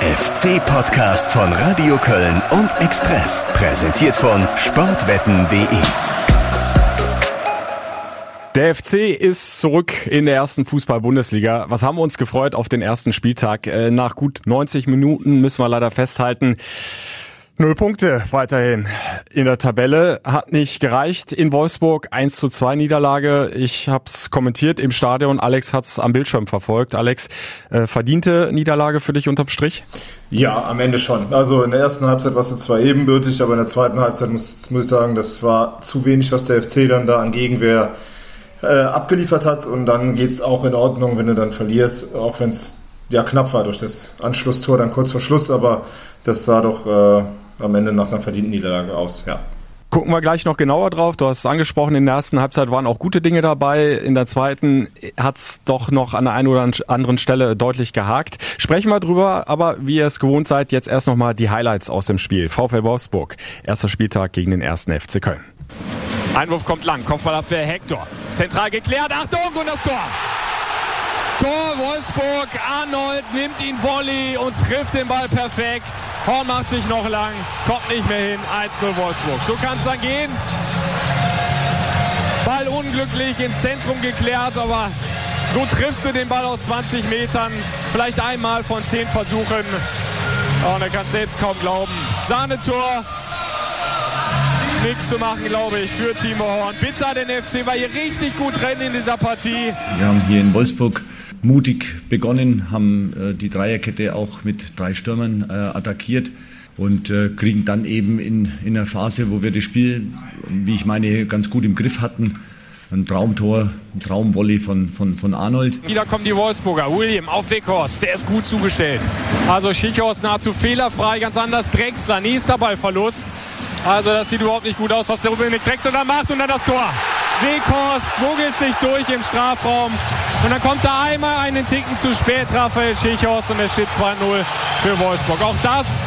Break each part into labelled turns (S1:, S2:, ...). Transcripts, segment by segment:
S1: FC-Podcast von Radio Köln und Express. Präsentiert von sportwetten.de.
S2: Der FC ist zurück in der ersten Fußball-Bundesliga. Was haben wir uns gefreut auf den ersten Spieltag? Äh, nach gut 90 Minuten müssen wir leider festhalten. Null Punkte weiterhin in der Tabelle. Hat nicht gereicht in Wolfsburg. 1 zu 2 Niederlage. Ich habe es kommentiert im Stadion. Alex hat es am Bildschirm verfolgt. Alex, äh, verdiente Niederlage für dich unterm Strich?
S3: Ja, am Ende schon. Also in der ersten Halbzeit war es zwar ebenbürtig, aber in der zweiten Halbzeit muss, muss ich sagen, das war zu wenig, was der FC dann da an Gegenwehr äh, abgeliefert hat. Und dann geht's auch in Ordnung, wenn du dann verlierst, auch wenn es ja knapp war durch das Anschlusstor dann kurz vor Schluss. Aber das sah doch... Äh, am Ende nach einer verdienten Niederlage aus, ja.
S2: Gucken wir gleich noch genauer drauf. Du hast es angesprochen, in der ersten Halbzeit waren auch gute Dinge dabei. In der zweiten hat's doch noch an der einen oder anderen Stelle deutlich gehakt. Sprechen wir drüber, aber wie ihr es gewohnt seid, jetzt erst nochmal die Highlights aus dem Spiel. VfL Wolfsburg, erster Spieltag gegen den ersten FC Köln. Einwurf kommt lang, Kopfballabwehr Hector. Zentral geklärt, Achtung und das Tor. Tor Wolfsburg. Arnold nimmt ihn Volley und trifft den Ball perfekt. Horn macht sich noch lang, kommt nicht mehr hin. 1-0 Wolfsburg. So kann es dann gehen. Ball unglücklich ins Zentrum geklärt, aber so triffst du den Ball aus 20 Metern. Vielleicht einmal von 10 Versuchen. Und er kann es selbst kaum glauben. Sahnetor. Nichts zu machen, glaube ich, für Timo Horn. Bitter den FC, war hier richtig gut drin in dieser Partie.
S4: Wir haben hier in Wolfsburg mutig begonnen, haben äh, die Dreierkette auch mit drei Stürmern äh, attackiert und äh, kriegen dann eben in, in einer Phase, wo wir das Spiel, wie ich meine, ganz gut im Griff hatten, ein Traumtor, ein Traumvolley von, von, von Arnold.
S2: Wieder kommen die Wolfsburger. William auf Weghorst, der ist gut zugestellt. Also Schichhorst nahezu fehlerfrei, ganz anders. Drexler, nächster Ballverlust. Also das sieht überhaupt nicht gut aus, was der Dominik Drexler da macht und dann das Tor. Weghorst mogelt sich durch im Strafraum und dann kommt da einmal einen Ticken zu spät Raphael Schichhorst und es steht 2-0 für Wolfsburg. Auch das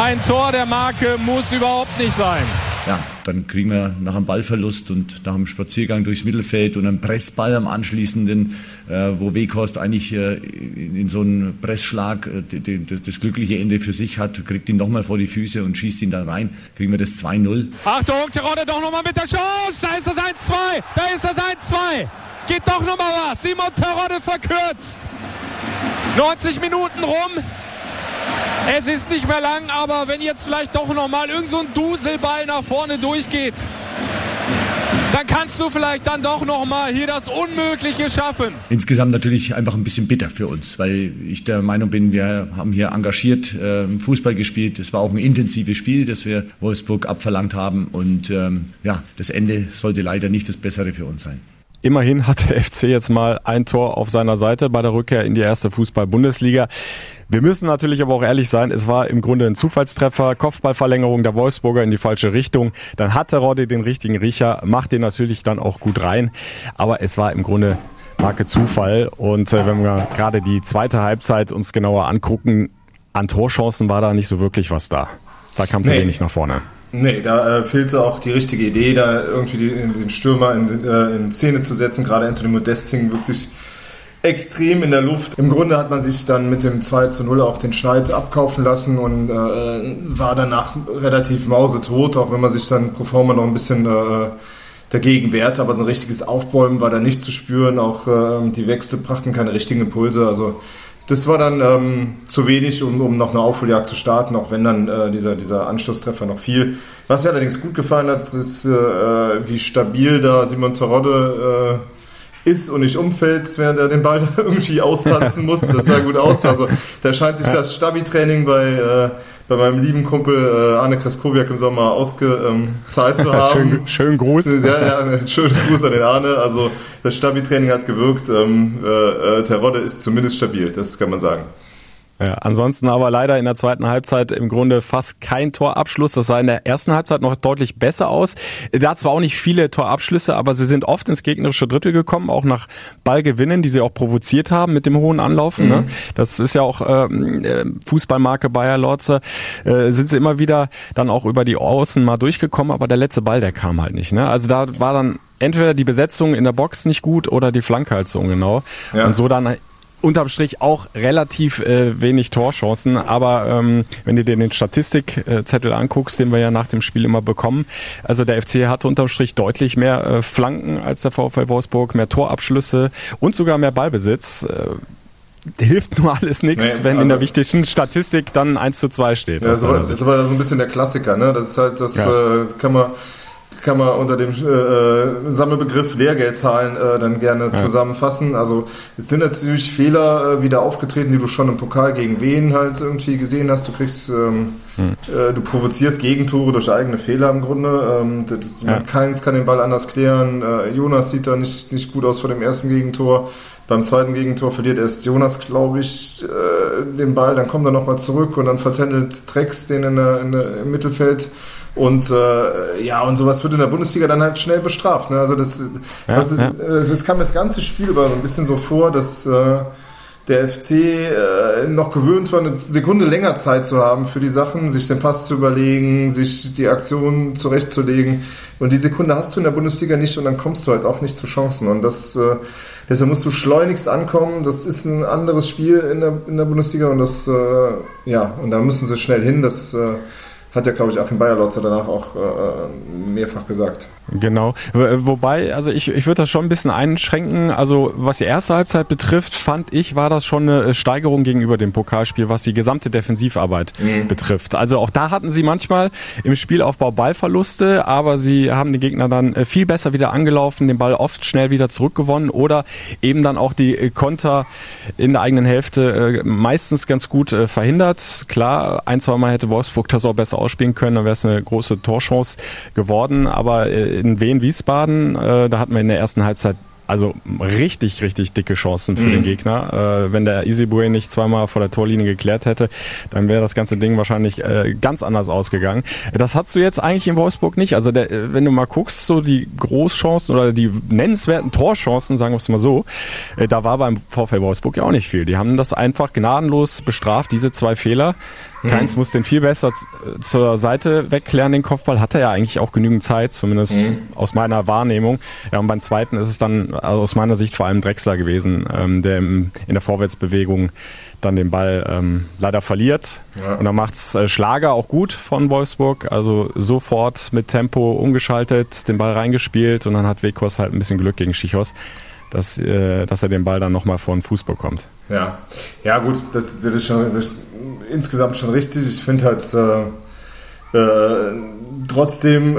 S2: ein Tor der Marke muss überhaupt nicht sein.
S4: Ja, dann kriegen wir nach einem Ballverlust und nach einem Spaziergang durchs Mittelfeld und einem Pressball am anschließenden, äh, wo Weghorst eigentlich äh, in, in, so einen Pressschlag äh, die, die, das glückliche Ende für sich hat, kriegt ihn nochmal vor die Füße und schießt ihn dann rein, kriegen wir das 2-0.
S2: Achtung, Terodde doch nochmal mit der Chance, da ist das 1-2, da ist das 1-2, geht doch nochmal was, Simon Terodde verkürzt. 90 Minuten rum, es ist nicht mehr lang, aber wenn jetzt vielleicht doch noch mal irgend so ein Duselball nach vorne durchgeht, dann kannst du vielleicht dann doch noch mal hier das Unmögliche schaffen.
S4: Insgesamt natürlich einfach ein bisschen bitter für uns, weil ich der Meinung bin, wir haben hier engagiert äh, Fußball gespielt. Es war auch ein intensives Spiel, das wir Wolfsburg abverlangt haben und ähm, ja, das Ende sollte leider nicht das Bessere für uns sein.
S2: Immerhin hat der FC jetzt mal ein Tor auf seiner Seite bei der Rückkehr in die erste Fußball-Bundesliga. Wir müssen natürlich aber auch ehrlich sein, es war im Grunde ein Zufallstreffer, Kopfballverlängerung der Wolfsburger in die falsche Richtung. Dann hat der Rodde den richtigen Riecher, macht den natürlich dann auch gut rein. Aber es war im Grunde Marke Zufall. Und äh, wenn wir gerade die zweite Halbzeit uns genauer angucken, an Torchancen war da nicht so wirklich was da. Da kam es nee. wenig nach vorne.
S3: Nee, da äh, fehlte auch die richtige Idee, da irgendwie die, den Stürmer in, äh, in Szene zu setzen. Gerade Anthony Modest hing wirklich extrem in der Luft. Im Grunde hat man sich dann mit dem 2 zu 0 auch den Schneid abkaufen lassen und äh, war danach relativ mausetot, auch wenn man sich dann pro forma noch ein bisschen äh, dagegen wehrte. Aber so ein richtiges Aufbäumen war da nicht zu spüren. Auch äh, die Wechsel brachten keine richtigen Impulse. Also das war dann ähm, zu wenig, um, um noch eine Aufholjagd zu starten, auch wenn dann äh, dieser, dieser Anschlusstreffer noch fiel. Was mir allerdings gut gefallen hat, ist, äh, wie stabil da Simon Terodde äh, ist und nicht umfällt, während er den Ball irgendwie austanzen muss. Das sah gut aus. Also da scheint sich das Stabi-Training bei äh, bei meinem lieben Kumpel äh, Arne Kraskowiak im Sommer ausgezahlt zu haben.
S2: schönen, schönen Gruß.
S3: Ja, ja, schönen Gruß an den Arne. Also das Stabi-Training hat gewirkt. Ähm, äh, äh Terodde ist zumindest stabil, das kann man sagen.
S2: Ja, ansonsten aber leider in der zweiten Halbzeit im Grunde fast kein Torabschluss. Das sah in der ersten Halbzeit noch deutlich besser aus. Da zwar auch nicht viele Torabschlüsse, aber sie sind oft ins gegnerische Drittel gekommen, auch nach Ballgewinnen, die sie auch provoziert haben mit dem hohen Anlaufen. Ne? Mhm. Ne? Das ist ja auch ähm, äh, Fußballmarke Bayer Lorze. Äh, sind sie immer wieder dann auch über die Außen mal durchgekommen, aber der letzte Ball, der kam halt nicht. Ne? Also da war dann entweder die Besetzung in der Box nicht gut oder die Flanke halt so ungenau. Ja. Und so dann unterm Strich auch relativ äh, wenig Torchancen, aber ähm, wenn du dir den Statistikzettel anguckst, den wir ja nach dem Spiel immer bekommen, also der FC hatte unterm Strich deutlich mehr äh, Flanken als der VfL Wolfsburg, mehr Torabschlüsse und sogar mehr Ballbesitz. Äh, hilft nur alles nichts, nee, wenn also, in der wichtigsten Statistik dann 1 zu 2 steht.
S3: Ja, das ist aber so ein bisschen der Klassiker, ne? Das ist halt, das ja. äh, kann man kann man unter dem äh, äh, Sammelbegriff Lehrgeldzahlen äh, dann gerne ja. zusammenfassen. Also es sind natürlich Fehler äh, wieder aufgetreten, die du schon im Pokal gegen Wien halt irgendwie gesehen hast. Du kriegst, ähm, hm. äh, du provozierst Gegentore durch eigene Fehler im Grunde. Ähm, das, ja. Keins kann den Ball anders klären. Äh, Jonas sieht da nicht, nicht gut aus vor dem ersten Gegentor. Beim zweiten Gegentor verliert erst Jonas, glaube ich, äh, den Ball, dann kommt er nochmal zurück und dann vertändelt Trex den in der, in der, im Mittelfeld. Und äh, ja, und sowas wird in der Bundesliga dann halt schnell bestraft. Ne? Also das, ja, also, ja. es kam das ganze Spiel über so ein bisschen so vor, dass äh, der FC äh, noch gewöhnt war, eine Sekunde länger Zeit zu haben für die Sachen, sich den Pass zu überlegen, sich die Aktion zurechtzulegen. Und die Sekunde hast du in der Bundesliga nicht und dann kommst du halt auch nicht zu Chancen. Und das, äh, deshalb musst du schleunigst ankommen. Das ist ein anderes Spiel in der, in der Bundesliga und das, äh, ja, und da müssen sie schnell hin. Das äh, hat ja, glaube ich, Achim Bayerlotzer danach auch äh, mehrfach gesagt.
S2: Genau. Wobei, also ich, ich würde das schon ein bisschen einschränken. Also was die erste Halbzeit betrifft, fand ich, war das schon eine Steigerung gegenüber dem Pokalspiel, was die gesamte Defensivarbeit mhm. betrifft. Also auch da hatten sie manchmal im Spielaufbau Ballverluste, aber sie haben den Gegner dann äh, viel besser wieder angelaufen, den Ball oft schnell wieder zurückgewonnen oder eben dann auch die äh, Konter in der eigenen Hälfte äh, meistens ganz gut verhindert. Klar, ein, zwei Mal hätte Wolfsburg das auch besser ausspielen können, dann wäre es eine große Torchance geworden, aber in Wien-Wiesbaden, äh, da hatten wir in der ersten Halbzeit also richtig, richtig dicke Chancen für mhm. den Gegner. Äh, wenn der Easybue nicht zweimal vor der Torlinie geklärt hätte, dann wäre das ganze Ding wahrscheinlich äh, ganz anders ausgegangen. Das hast du jetzt eigentlich in Wolfsburg nicht. Also der, äh, wenn du mal guckst, so die Großchancen oder die nennenswerten Torchancen, sagen wir es mal so, äh, da war beim VfL Wolfsburg ja auch nicht viel. Die haben das einfach gnadenlos bestraft, diese zwei Fehler. Mhm. Keins muss den viel besser zur Seite wegklären, den Kopfball. Hat er ja eigentlich auch genügend Zeit, zumindest mhm. aus meiner Wahrnehmung. Ja, und beim zweiten ist es dann also aus meiner Sicht vor allem Drexler gewesen, ähm, der im, in der Vorwärtsbewegung dann den Ball ähm, leider verliert. Ja. Und dann macht's äh, Schlager auch gut von Wolfsburg. Also sofort mit Tempo umgeschaltet, den Ball reingespielt und dann hat Wekos halt ein bisschen Glück gegen Schichos dass, äh, dass er den Ball dann nochmal vor den Fuß bekommt.
S3: Ja, ja gut, das, das, ist, schon, das insgesamt schon richtig. Ich finde halt, äh, äh, trotzdem, äh,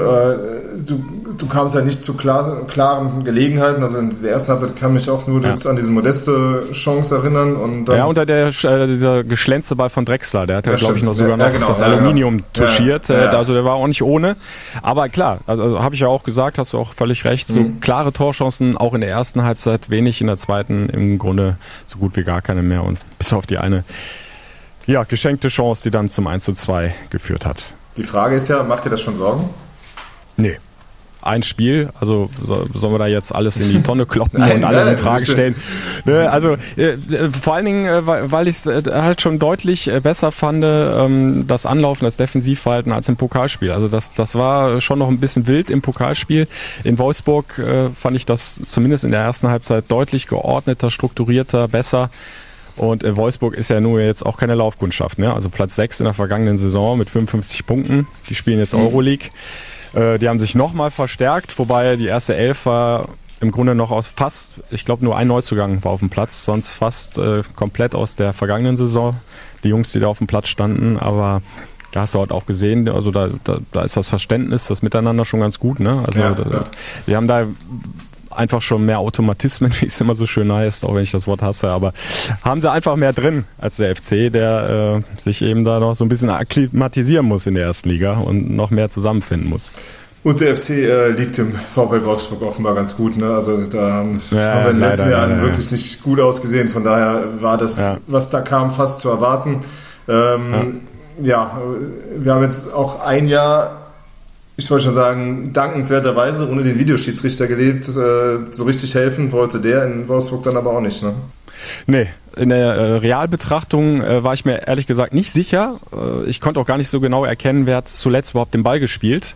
S3: du, du kamst ja nicht zu klar, klaren Gelegenheiten. Also in der ersten Halbzeit kann mich auch nur ja. an diese modeste Chance erinnern. Und
S2: dann, ja, unter der, äh, dieser geschlänzte Ball von Drexler, der hat ja, glaube ich, noch sogar ja, noch genau, das Aluminium ja, touchiert. Äh, also der war auch nicht ohne. Aber klar, also habe ich ja auch gesagt, hast du auch völlig recht, so mhm. klare Torchancen auch in der ersten Halbzeit, wenig in der zweiten, im Grunde so gut wie gar keine mehr und bis auf die eine ja, geschenkte Chance, die dann zum 1 zu 2 geführt hat.
S3: Die Frage ist ja, macht ihr das schon Sorgen?
S2: Nee. Ein Spiel, also so, sollen wir da jetzt alles in die Tonne kloppen nein, und alles nein, in Frage stellen? Ne, also äh, vor allen Dingen, äh, weil ich es äh, halt schon deutlich äh, besser fand, ähm, das Anlaufen, das Defensivverhalten als im Pokalspiel. Also das, das war schon noch ein bisschen wild im Pokalspiel. In Wolfsburg äh, fand ich das zumindest in der ersten Halbzeit deutlich geordneter, strukturierter, besser. Und in Wolfsburg ist ja nur jetzt auch keine Laufkundschaft. Ne? Also Platz 6 in der vergangenen Saison mit 55 Punkten. Die spielen jetzt mhm. Euroleague. Äh, die haben sich nochmal verstärkt, wobei die erste Elf war im Grunde noch aus fast, ich glaube nur ein Neuzugang war auf dem Platz, sonst fast äh, komplett aus der vergangenen Saison. Die Jungs, die da auf dem Platz standen, aber da hast du halt auch gesehen, also da, da, da ist das Verständnis, das Miteinander schon ganz gut. Ne? Also ja, da, ja. wir haben da einfach schon mehr Automatismen, wie es immer so schön heißt, auch wenn ich das Wort hasse, aber haben sie einfach mehr drin als der FC, der äh, sich eben da noch so ein bisschen akklimatisieren muss in der ersten Liga und noch mehr zusammenfinden muss.
S3: Und der FC äh, liegt im VfL Wolfsburg offenbar ganz gut. Ne? Also da haben, ja, haben wir in den letzten Jahren ja, wirklich nicht gut ausgesehen. Von daher war das, was da kam, fast zu erwarten. Ähm, ja. wir haben jetzt auch ein Jahr ich wollte schon sagen, dankenswerterweise ohne den Videoschiedsrichter gelebt. Äh, so richtig helfen wollte der in Wolfsburg dann aber auch nicht. Ne?
S2: Nee, in der äh, Realbetrachtung äh, war ich mir ehrlich gesagt nicht sicher. Äh, ich konnte auch gar nicht so genau erkennen, wer hat zuletzt überhaupt den Ball gespielt.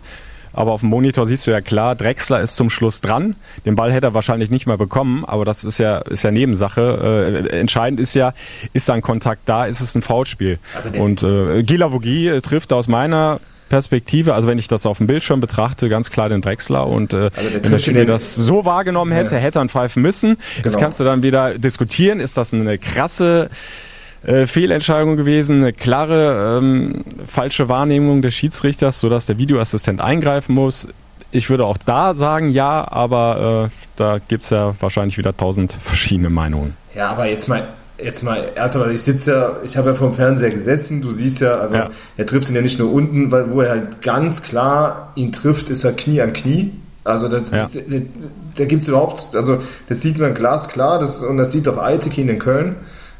S2: aber auf dem Monitor siehst du ja klar, Drexler ist zum Schluss dran. Den Ball hätte er wahrscheinlich nicht mehr bekommen, aber das ist ja, ist ja Nebensache. Äh, entscheidend ist ja, ist da ein Kontakt da, ist es ein Foulspiel. Also und äh, Gila Vogie trifft aus meiner Perspektive, also wenn ich das auf dem Bildschirm betrachte, ganz klar den Drechsler und äh, also wenn der Schiri das so wahrgenommen hätte, ja. hätte er pfeifen müssen. Genau. Jetzt kannst du dann wieder diskutieren, ist das eine krasse äh, Fehlentscheidung gewesen, eine klare ähm, falsche Wahrnehmung des Schiedsrichters, sodass der Videoassistent eingreifen muss. Ich würde auch da sagen ja, aber äh, da gibt's ja wahrscheinlich wieder tausend verschiedene Meinungen.
S3: Ja, aber jetzt mal jetzt mal ernsthaft, ich sitze ja, ich habe ja vom Fernseher gesessen, du siehst ja, also ja. er trifft ihn ja nicht nur unten, weil wo er halt ganz klar ihn trifft, ist halt Knie an Knie. Also das, ja. da, da gibt es überhaupt, also das sieht man glasklar das, und das sieht auch Eitekin in Köln,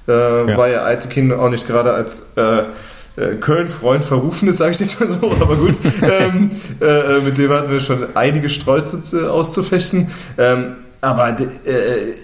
S3: äh, ja. weil ja Eitekin auch nicht gerade als äh, äh Köln-Freund verrufen ist, sage ich nicht mal so, aber gut, ähm, äh, äh, mit dem hatten wir schon einige Streusitze auszufechten. Ähm, aber äh,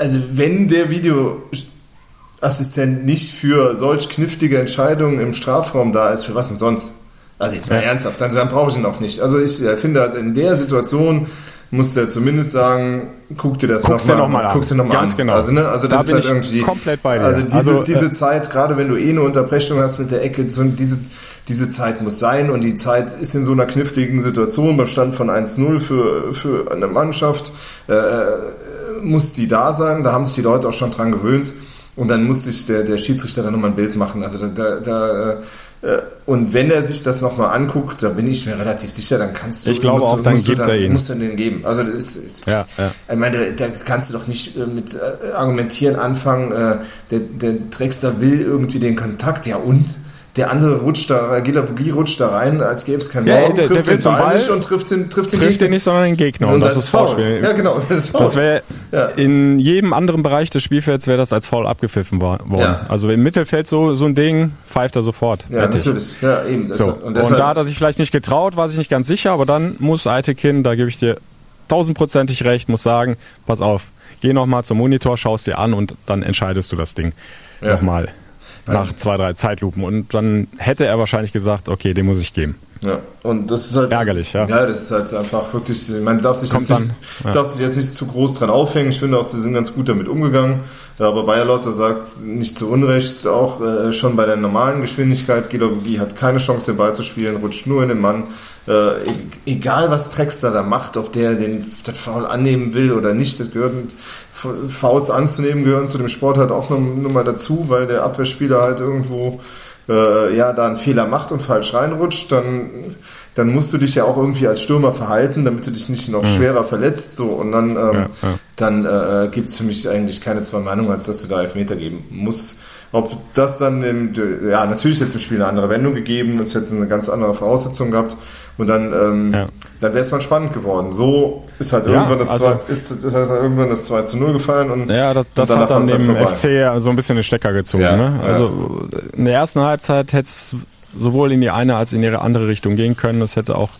S3: also wenn der Videoassistent nicht für solch knifflige Entscheidungen im Strafraum da ist, für was denn sonst? Also jetzt mal ja. ernsthaft, dann, dann brauche ich ihn auch nicht. Also ich finde halt in der Situation musst du ja zumindest sagen, guck dir das nochmal
S2: noch an. Guckst
S3: dir
S2: nochmal
S3: Ganz
S2: an. genau.
S3: Also, ne, also das
S2: da
S3: ist halt irgendwie.
S2: Komplett bei dir.
S3: Also diese, also, diese äh, Zeit, gerade wenn du eh eine Unterbrechung hast mit der Ecke, so diese, diese Zeit muss sein und die Zeit ist in so einer kniffligen Situation beim Stand von 1-0 für, für eine Mannschaft. Äh, muss die da sein, da haben sich die Leute auch schon dran gewöhnt. Und dann muss sich der, der Schiedsrichter dann nochmal ein Bild machen. Also da, da, da äh, und wenn er sich das nochmal anguckt, da bin ich mir relativ sicher, dann kannst du.
S2: Ich glaube auch, dann gibt er ihn.
S3: Musst du den geben. Also das ist, ist
S2: ja, ja.
S3: ich meine, da, kannst du doch nicht äh, mit äh, argumentieren anfangen. der, der Drexler will irgendwie den Kontakt, ja und der andere rutscht da, Gilavogi rutscht da rein, als gäbe es keinen
S2: ja, Morgen,
S3: der,
S2: trifft
S3: der
S2: den Ball
S3: nicht und trifft den, trifft den
S2: trifft Gegner. den nicht, sondern den Gegner.
S3: Und, und das, das, ist Foul. Ja, genau,
S2: das ist Foul. Das wäre ja. in jedem anderen Bereich des Spielfelds wäre das als Foul abgepfiffen worden. Ja. Also im Mittelfeld so, so ein Ding pfeift er sofort.
S3: Ja, Fertig. natürlich. Ja, eben.
S2: So. Und, und, da hat er sich vielleicht nicht getraut, war sich nicht ganz sicher, aber dann muss Eitekin, da gebe ich dir tausendprozentig recht, muss sagen, pass auf, geh nochmal zum Monitor, schaust dir an und dann entscheidest du das Ding ja. nochmal nach zwei, drei Zeitlupen. Und dann hätte er wahrscheinlich gesagt, okay, den muss ich geben.
S3: Ja, und das ist halt.
S2: Ärgerlich, ja.
S3: Ja, das ist halt einfach wirklich. Man darf sich, jetzt nicht, ja. darf sich jetzt nicht zu groß dran aufhängen. Ich finde auch, sie sind ganz gut damit umgegangen. Aber Bayer Lotzer sagt nicht zu Unrecht, auch äh, schon bei der normalen Geschwindigkeit, Gelogie hat keine Chance, den Ball zu spielen, rutscht nur in den Mann. Äh, egal, was Drexler da macht, ob der den das Foul annehmen will oder nicht, das gehört Fouls anzunehmen gehören zu dem Sport halt auch nochmal dazu, weil der Abwehrspieler halt irgendwo äh, ja da einen Fehler macht und falsch reinrutscht, dann, dann musst du dich ja auch irgendwie als Stürmer verhalten, damit du dich nicht noch mhm. schwerer verletzt. So und dann, ähm, ja, ja. dann äh, gibt es für mich eigentlich keine zwei Meinungen, als dass du da Elfmeter geben musst. Ob das dann, im, ja, natürlich jetzt im Spiel eine andere Wendung gegeben, es hätte eine ganz andere Voraussetzung gehabt und dann, ähm, ja. dann wäre es mal spannend geworden. So ist halt irgendwann, das, also, zwei, ist, ist halt irgendwann das 2 zu 0 gefallen und
S2: ja, das, das und hat dann dem halt FC so ein bisschen den Stecker gezogen. ne? Also in der ersten Halbzeit hätte es sowohl in die eine als in die andere Richtung gehen können. Das hätte auch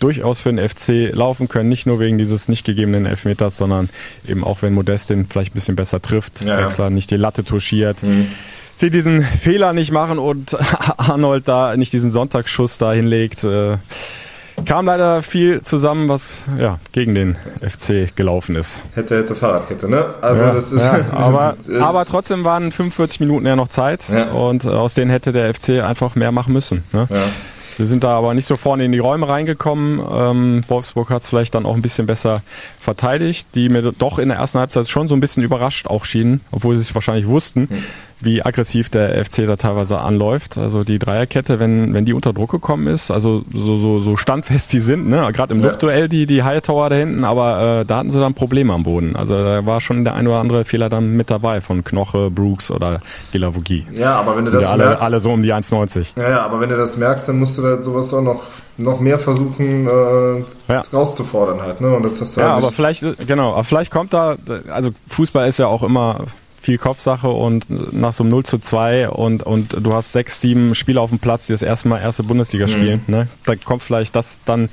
S2: durchaus für den FC laufen können, nicht nur wegen dieses nicht gegebenen Elfmeters, sondern eben auch wenn Modest den vielleicht ein bisschen besser trifft, ja, Wechsler nicht die Latte touchiert. Mhm. Sie diesen Fehler nicht machen und Arnold da nicht diesen Sonntagsschuss da hinlegt. Äh, kam leider viel zusammen, was ja, gegen den FC gelaufen ist.
S3: Hätte, hätte Fahrradkette, ne? Also
S2: ja,
S3: das ist,
S2: ja, aber, ist aber trotzdem waren 45 Minuten ja noch Zeit ja. und aus denen hätte der FC einfach mehr machen müssen. Ne? Ja. Sie sind da aber nicht so vorne in die Räume reingekommen. Ähm, Wolfsburg hat es vielleicht dann auch ein bisschen besser verteidigt, die mir doch in der ersten Halbzeit schon so ein bisschen überrascht auch schienen, obwohl sie es wahrscheinlich wussten. Mhm wie aggressiv der FC da teilweise anläuft. Also die Dreierkette, wenn, wenn die unter Druck gekommen ist, also so, so, so standfest die sind, ne? gerade im ja. Luftduell die, die Hightower da hinten, aber äh, da hatten sie dann Probleme am Boden. Also da war schon der ein oder andere Fehler dann mit dabei von Knoche, Brooks oder Gilavogi.
S3: Ja, aber wenn du das
S2: ja alle, merkst... Alle so um die 1,90.
S3: Ja, ja, aber wenn du das merkst, dann musst du da sowas auch noch, noch mehr versuchen äh, ja. rauszufordern halt. Ne? Und das hast du
S2: ja,
S3: halt
S2: aber vielleicht, genau, aber vielleicht kommt da, also Fußball ist ja auch immer viel Kopfsache und nach so einem 0 zu 2 und, und du hast sechs, sieben Spieler auf dem Platz, die das erste Mal erste Bundesliga mhm. spielen. Ne? Da kommt vielleicht das dann,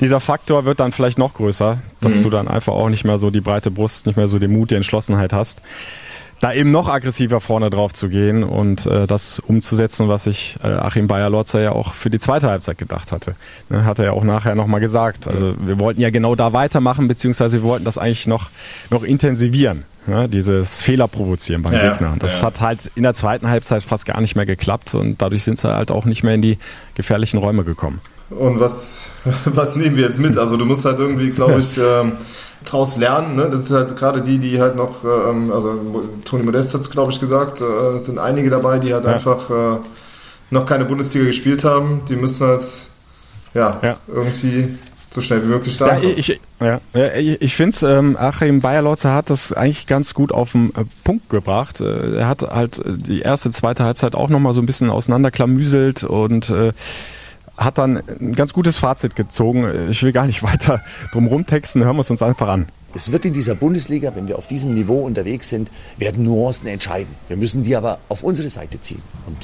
S2: dieser Faktor wird dann vielleicht noch größer, dass mhm. du dann einfach auch nicht mehr so die breite Brust, nicht mehr so den Mut, die Entschlossenheit hast. da eben noch aggressiver vorne drauf zu gehen und äh, das umzusetzen, was sich äh, Achim Bayer-Lotzer ja auch für die zweite Halbzeit gedacht hatte. Ne, hat er ja auch nachher nochmal gesagt. Also wir wollten ja genau da weitermachen, beziehungsweise wir wollten das eigentlich noch, noch intensivieren. Ne, dieses Fehler provozieren beim ja, Gegner. Das ja. hat halt in der zweiten Halbzeit fast gar nicht mehr geklappt und dadurch sind sie halt auch nicht mehr in die gefährlichen Räume gekommen.
S3: Und was, was nehmen wir jetzt mit? Also du musst halt irgendwie, glaube ich, ähm, draus lernen. Ne? Das ist halt gerade die, die halt noch, ähm, also Toni Modest hat es, glaube ich, gesagt, äh, es sind einige dabei, die halt ja. einfach äh, noch keine Bundesliga gespielt haben. Die müssen halt ja, ja. irgendwie so schnell wie möglich
S2: starten. Ja, ich, ja, ich, ich finde es, ähm, Achim Bayerlotzer hat das eigentlich ganz gut auf den äh, Punkt gebracht. Äh, er hat halt die erste, zweite Halbzeit auch nochmal so ein bisschen auseinanderklamüselt und äh, hat dann ein ganz gutes Fazit gezogen. Ich will gar nicht weiter drum rumtexten, hören wir es uns einfach an.
S5: Es wird in dieser Bundesliga, wenn wir auf diesem Niveau unterwegs sind, werden Nuancen entscheiden. Wir müssen die aber auf unsere Seite ziehen. Und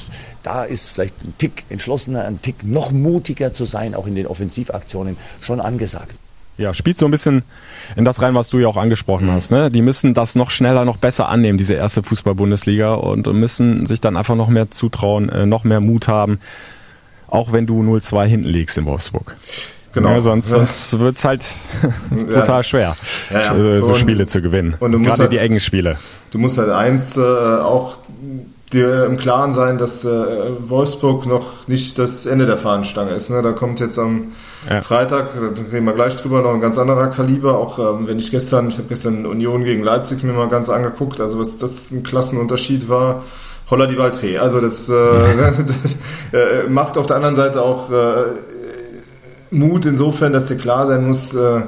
S5: da ist vielleicht ein Tick entschlossener, ein Tick noch mutiger zu sein, auch in den Offensivaktionen, schon angesagt.
S2: Ja, spielt so ein bisschen in das rein, was du ja auch angesprochen mhm. hast. Ne? Die müssen das noch schneller, noch besser annehmen, diese erste Fußball-Bundesliga und müssen sich dann einfach noch mehr zutrauen, äh, noch mehr Mut haben auch wenn du 0-2 hinten liegst in Wolfsburg. Genau. Ja, sonst sonst wird es halt total ja. schwer, ja, so und, Spiele zu gewinnen. Und Gerade halt, die engen Spiele.
S3: Du musst halt eins äh, auch dir im Klaren sein, dass äh, Wolfsburg noch nicht das Ende der Fahnenstange ist. Ne? Da kommt jetzt am Freitag, da reden wir gleich drüber, noch ein ganz anderer Kaliber. Auch ähm, wenn ich gestern, ich habe gestern Union gegen Leipzig mir mal ganz angeguckt, also was das ein Klassenunterschied war Holla die Waldfee. Also das äh, äh, macht auf der anderen Seite auch äh, Mut insofern, dass dir klar sein muss, äh,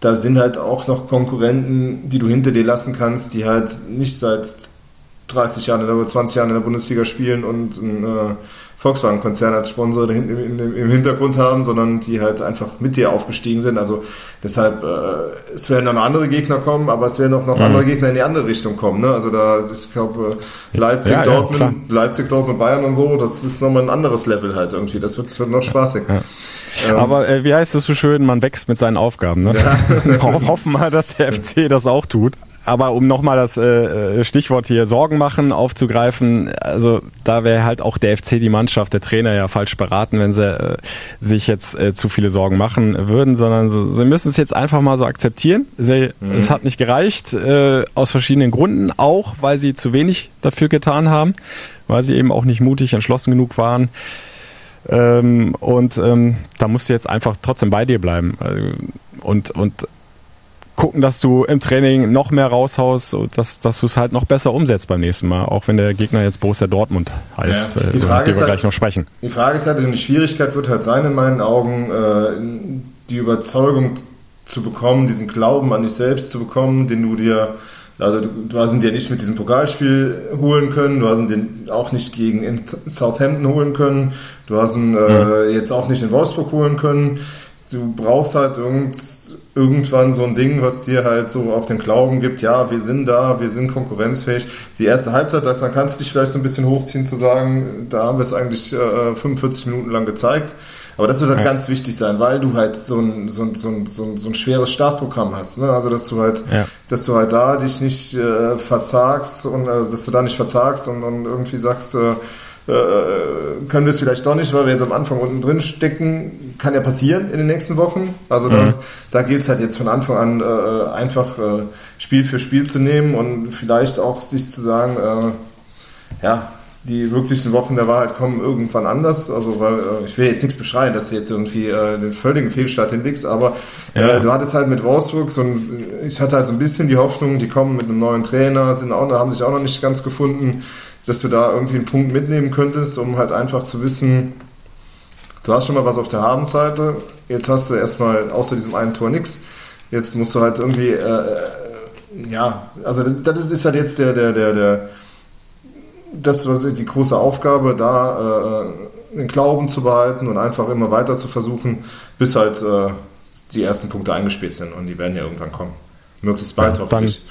S3: da sind halt auch noch Konkurrenten, die du hinter dir lassen kannst, die halt nicht seit 30 Jahren oder 20 Jahren in der Bundesliga spielen und ein äh, Volkswagen-Konzern als Sponsor im Hintergrund haben, sondern die halt einfach mit dir aufgestiegen sind. Also deshalb, äh, es werden dann andere Gegner kommen, aber es werden auch noch mhm. andere Gegner in die andere Richtung kommen. Ne? Also da, ich glaube, äh, Leipzig, ja, Dortmund, ja, Leipzig, Dortmund, Bayern und so, das ist nochmal ein anderes Level halt irgendwie. Das wird, das wird noch spaßig. Ja.
S2: Ähm, aber äh, wie heißt es so schön, man wächst mit seinen Aufgaben. Ne? Ja. Hoffen mal, dass der FC das auch tut. Aber um nochmal das äh, äh, Stichwort hier Sorgen machen aufzugreifen, also da wäre halt auch der FC die Mannschaft, der Trainer ja falsch beraten, wenn sie äh, sich jetzt äh, zu viele Sorgen machen würden, sondern so, sie müssen es jetzt einfach mal so akzeptieren. Sie, mhm. Es hat nicht gereicht, äh, aus verschiedenen Gründen, auch weil sie zu wenig dafür getan haben, weil sie eben auch nicht mutig, entschlossen genug waren. Ähm, und ähm, da musst du jetzt einfach trotzdem bei dir bleiben. Also, und, und gucken, dass du im Training noch mehr raushaust, dass, dass du es halt noch besser umsetzt beim nächsten Mal, auch wenn der Gegner jetzt Borussia Dortmund heißt, ja. die Frage äh, über wir halt, gleich noch sprechen.
S3: Die Frage ist halt, die Schwierigkeit wird halt sein in meinen Augen, äh, die Überzeugung zu bekommen, diesen Glauben an dich selbst zu bekommen, den du dir also du, du hast ihn dir nicht mit diesem Pokalspiel holen können, du hast ihn dir auch nicht gegen Southampton holen können, du hast ihn äh, mhm. jetzt auch nicht in Wolfsburg holen können. Du brauchst halt irgend, irgendwann so ein Ding, was dir halt so auch den Glauben gibt, ja, wir sind da, wir sind konkurrenzfähig. Die erste Halbzeit, dann kannst du dich vielleicht so ein bisschen hochziehen zu sagen, da haben wir es eigentlich äh, 45 Minuten lang gezeigt. Aber das wird halt ja. ganz wichtig sein, weil du halt so ein, so ein, so ein, so ein, so ein schweres Startprogramm hast. Ne? Also dass du halt, ja. dass du halt da dich nicht äh, verzagst und äh, dass du da nicht verzagst und, und irgendwie sagst, äh, äh, können wir es vielleicht doch nicht, weil wir jetzt am Anfang unten drin stecken. Kann ja passieren in den nächsten Wochen. Also da, mhm. da gilt es halt jetzt von Anfang an äh, einfach äh, Spiel für Spiel zu nehmen und vielleicht auch sich zu sagen, äh, ja, die wirklichen Wochen der Wahrheit kommen irgendwann anders. Also, weil äh, ich will jetzt nichts beschreien, dass du jetzt irgendwie äh, den völligen Fehlstart hinlegst, aber äh, ja. du hattest halt mit Wolfsburg so ein, ich hatte halt so ein bisschen die Hoffnung, die kommen mit einem neuen Trainer, sind auch, haben sich auch noch nicht ganz gefunden dass du da irgendwie einen Punkt mitnehmen könntest, um halt einfach zu wissen, du hast schon mal was auf der Habenseite, jetzt hast du erstmal außer diesem einen Tor nichts. Jetzt musst du halt irgendwie, äh, äh, ja, also das, das, ist halt jetzt der, der, der, der, das was die große Aufgabe, da äh, den Glauben zu behalten und einfach immer weiter zu versuchen, bis halt äh, die ersten Punkte eingespielt sind und die werden ja irgendwann kommen. Möglichst bald ja, hoffentlich.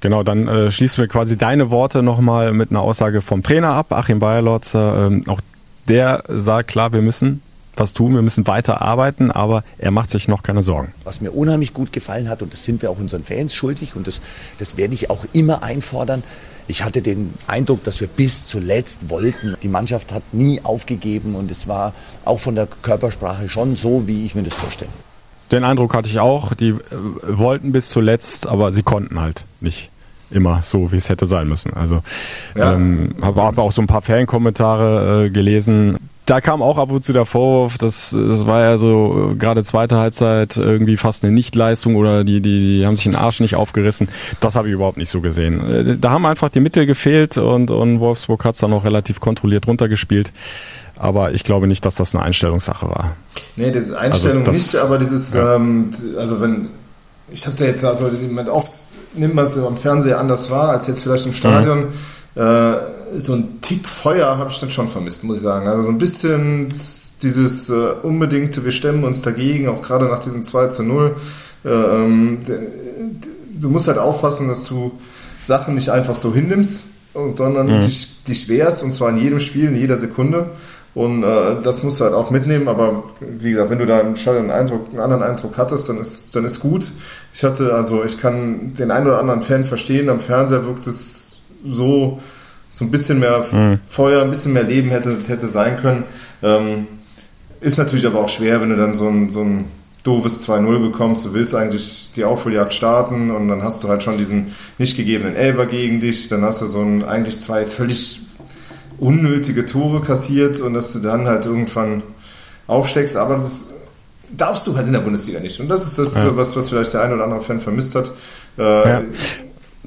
S2: Genau, dann äh, schließen wir quasi deine Worte nochmal mit einer Aussage vom Trainer ab, Achim Bayerlotzer. Ähm, auch der sagt klar, wir müssen was tun, wir müssen weiter arbeiten, aber er macht sich noch keine Sorgen.
S5: Was mir unheimlich gut gefallen hat, und das sind wir auch unseren Fans schuldig, und das, das werde ich auch immer einfordern, ich hatte den Eindruck, dass wir bis zuletzt wollten. Die Mannschaft hat nie aufgegeben und es war auch von der Körpersprache schon so, wie ich mir das vorstelle.
S2: Den Eindruck hatte ich auch. Die äh, wollten bis zuletzt, aber sie konnten halt nicht immer so, wie es hätte sein müssen. Also ja. ähm, habe hab auch so ein paar Fankommentare äh, gelesen. Da kam auch ab und zu der Vorwurf, dass das war ja so äh, gerade zweite Halbzeit irgendwie fast eine Nichtleistung oder die, die, die haben sich den Arsch nicht aufgerissen. Das habe ich überhaupt nicht so gesehen. Äh, da haben einfach die Mittel gefehlt und, und Wolfsburg hat es dann auch relativ kontrolliert runtergespielt. Aber ich glaube nicht, dass das eine Einstellungssache war.
S3: Nee, diese Einstellung also nicht, aber dieses, ja. ähm, also wenn, ich habe es ja jetzt, also oft nimmt man es am Fernseher anders wahr, als jetzt vielleicht im Stadion. Mhm. Äh, so ein Tick Feuer habe ich dann schon vermisst, muss ich sagen. Also so ein bisschen dieses äh, unbedingte, wir stemmen uns dagegen, auch gerade nach diesem 2 zu 0. Äh, ähm, du musst halt aufpassen, dass du Sachen nicht einfach so hinnimmst, sondern mhm. dich, dich wehrst und zwar in jedem Spiel, in jeder Sekunde. Und äh, das musst du halt auch mitnehmen. Aber wie gesagt, wenn du da im Stadion einen, Eindruck, einen anderen Eindruck hattest, dann ist, dann ist gut. Ich hatte, also ich kann den einen oder anderen Fan verstehen. Am Fernseher wirkt es so, so ein bisschen mehr mhm. Feuer, ein bisschen mehr Leben hätte, hätte sein können. Ähm, ist natürlich aber auch schwer, wenn du dann so ein, so ein doofes 2-0 bekommst. Du willst eigentlich die Aufholjagd starten und dann hast du halt schon diesen nicht gegebenen Elfer gegen dich. Dann hast du so ein, eigentlich zwei völlig unnötige Tore kassiert und dass du dann halt irgendwann aufsteckst. Aber das darfst du halt in der Bundesliga nicht. Und das ist das, ja. was, was vielleicht der ein oder andere Fan vermisst hat. Äh, ja.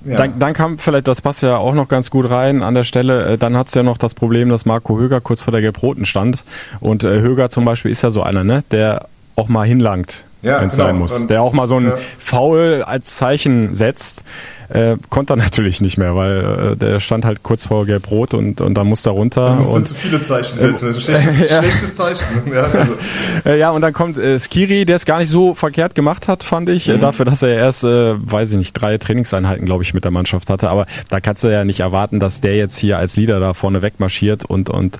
S2: Ja. Dann, dann kam vielleicht, das passt ja auch noch ganz gut rein an der Stelle, äh, dann hat's ja noch das Problem, dass Marco Höger kurz vor der Gelb-Roten stand. Und äh, Höger zum Beispiel ist ja so einer, ne, der auch mal hinlangt, ja, wenn es genau. sein muss. Und, der auch mal so ein ja. Foul als Zeichen setzt. Äh, konnte er natürlich nicht mehr, weil äh, der stand halt kurz vor Gelb-Rot und, und dann musste er runter.
S3: Er musste und, zu viele Zeichen setzen, das ist ein schlechtes, ja. schlechtes Zeichen. Ja, also.
S2: Äh, ja, und dann kommt äh, Skiri, der es gar nicht so verkehrt gemacht hat, fand ich, mhm. dafür, dass er erst, äh, weiß ich nicht, drei Trainingseinheiten, glaube ich, mit der Mannschaft hatte. Aber da kannst du ja nicht erwarten, dass der jetzt hier als Leader da vorne wegmarschiert und, und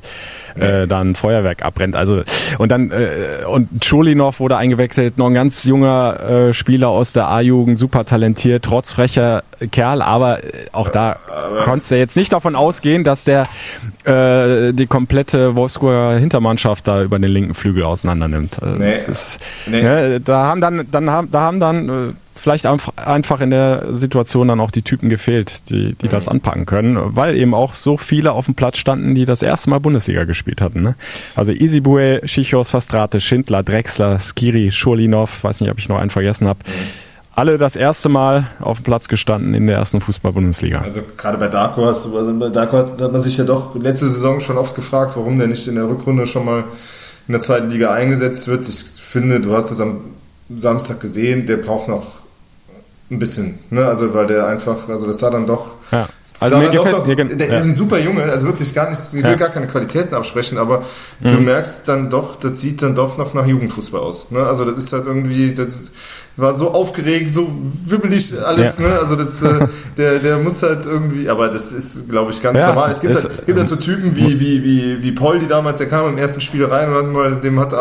S2: äh, dann Feuerwerk abbrennt. Also und dann äh, und Cholinov wurde eingewechselt, noch ein ganz junger äh, Spieler aus der A-Jugend, super talentiert, trotz frecher Kerl, aber äh, auch da konntest du jetzt nicht davon ausgehen, dass der äh, die komplette Wolfsburger Hintermannschaft da über den linken Flügel auseinander nimmt. Äh, nee. Ist, nee. ja, da haben dann, dann haben, da haben dann äh, vielleicht einfach in der Situation dann auch die Typen gefehlt, die, die mhm. das anpacken können, weil eben auch so viele auf dem Platz standen, die das erste Mal Bundesliga gespielt hatten. Ne? Also Isibue, Schichos, Fastrate, Schindler, Drexler, Skiri, Schurlinov, weiß nicht, ob ich noch einen vergessen habe. Mhm alle das erste Mal auf dem Platz gestanden in der ersten Fußball-Bundesliga.
S3: Also gerade bei Darko, hast du, also bei Darko hat, hat man sich ja doch letzte Saison schon oft gefragt, warum der nicht in der Rückrunde schon mal in der zweiten Liga eingesetzt wird. Ich finde, du hast es am Samstag gesehen, der braucht noch ein bisschen, ne? Also weil der einfach, also das sah dann doch ja. Also gefällt, doch, mir, der ja. ist ein super Junge, also wirklich gar nicht, ich will ja. gar keine Qualitäten absprechen, aber mhm. du merkst dann doch, das sieht dann doch noch nach Jugendfußball aus. Ne? Also das ist halt irgendwie, das war so aufgeregt, so wibbelig alles. Ja. Ne? Also das, äh, der, der muss halt irgendwie, aber das ist, glaube ich, ganz normal. Es gibt, halt, gibt halt so Typen wie, wie, wie, wie Paul, die damals, der kam im ersten Spiel rein und hat mal, dem hat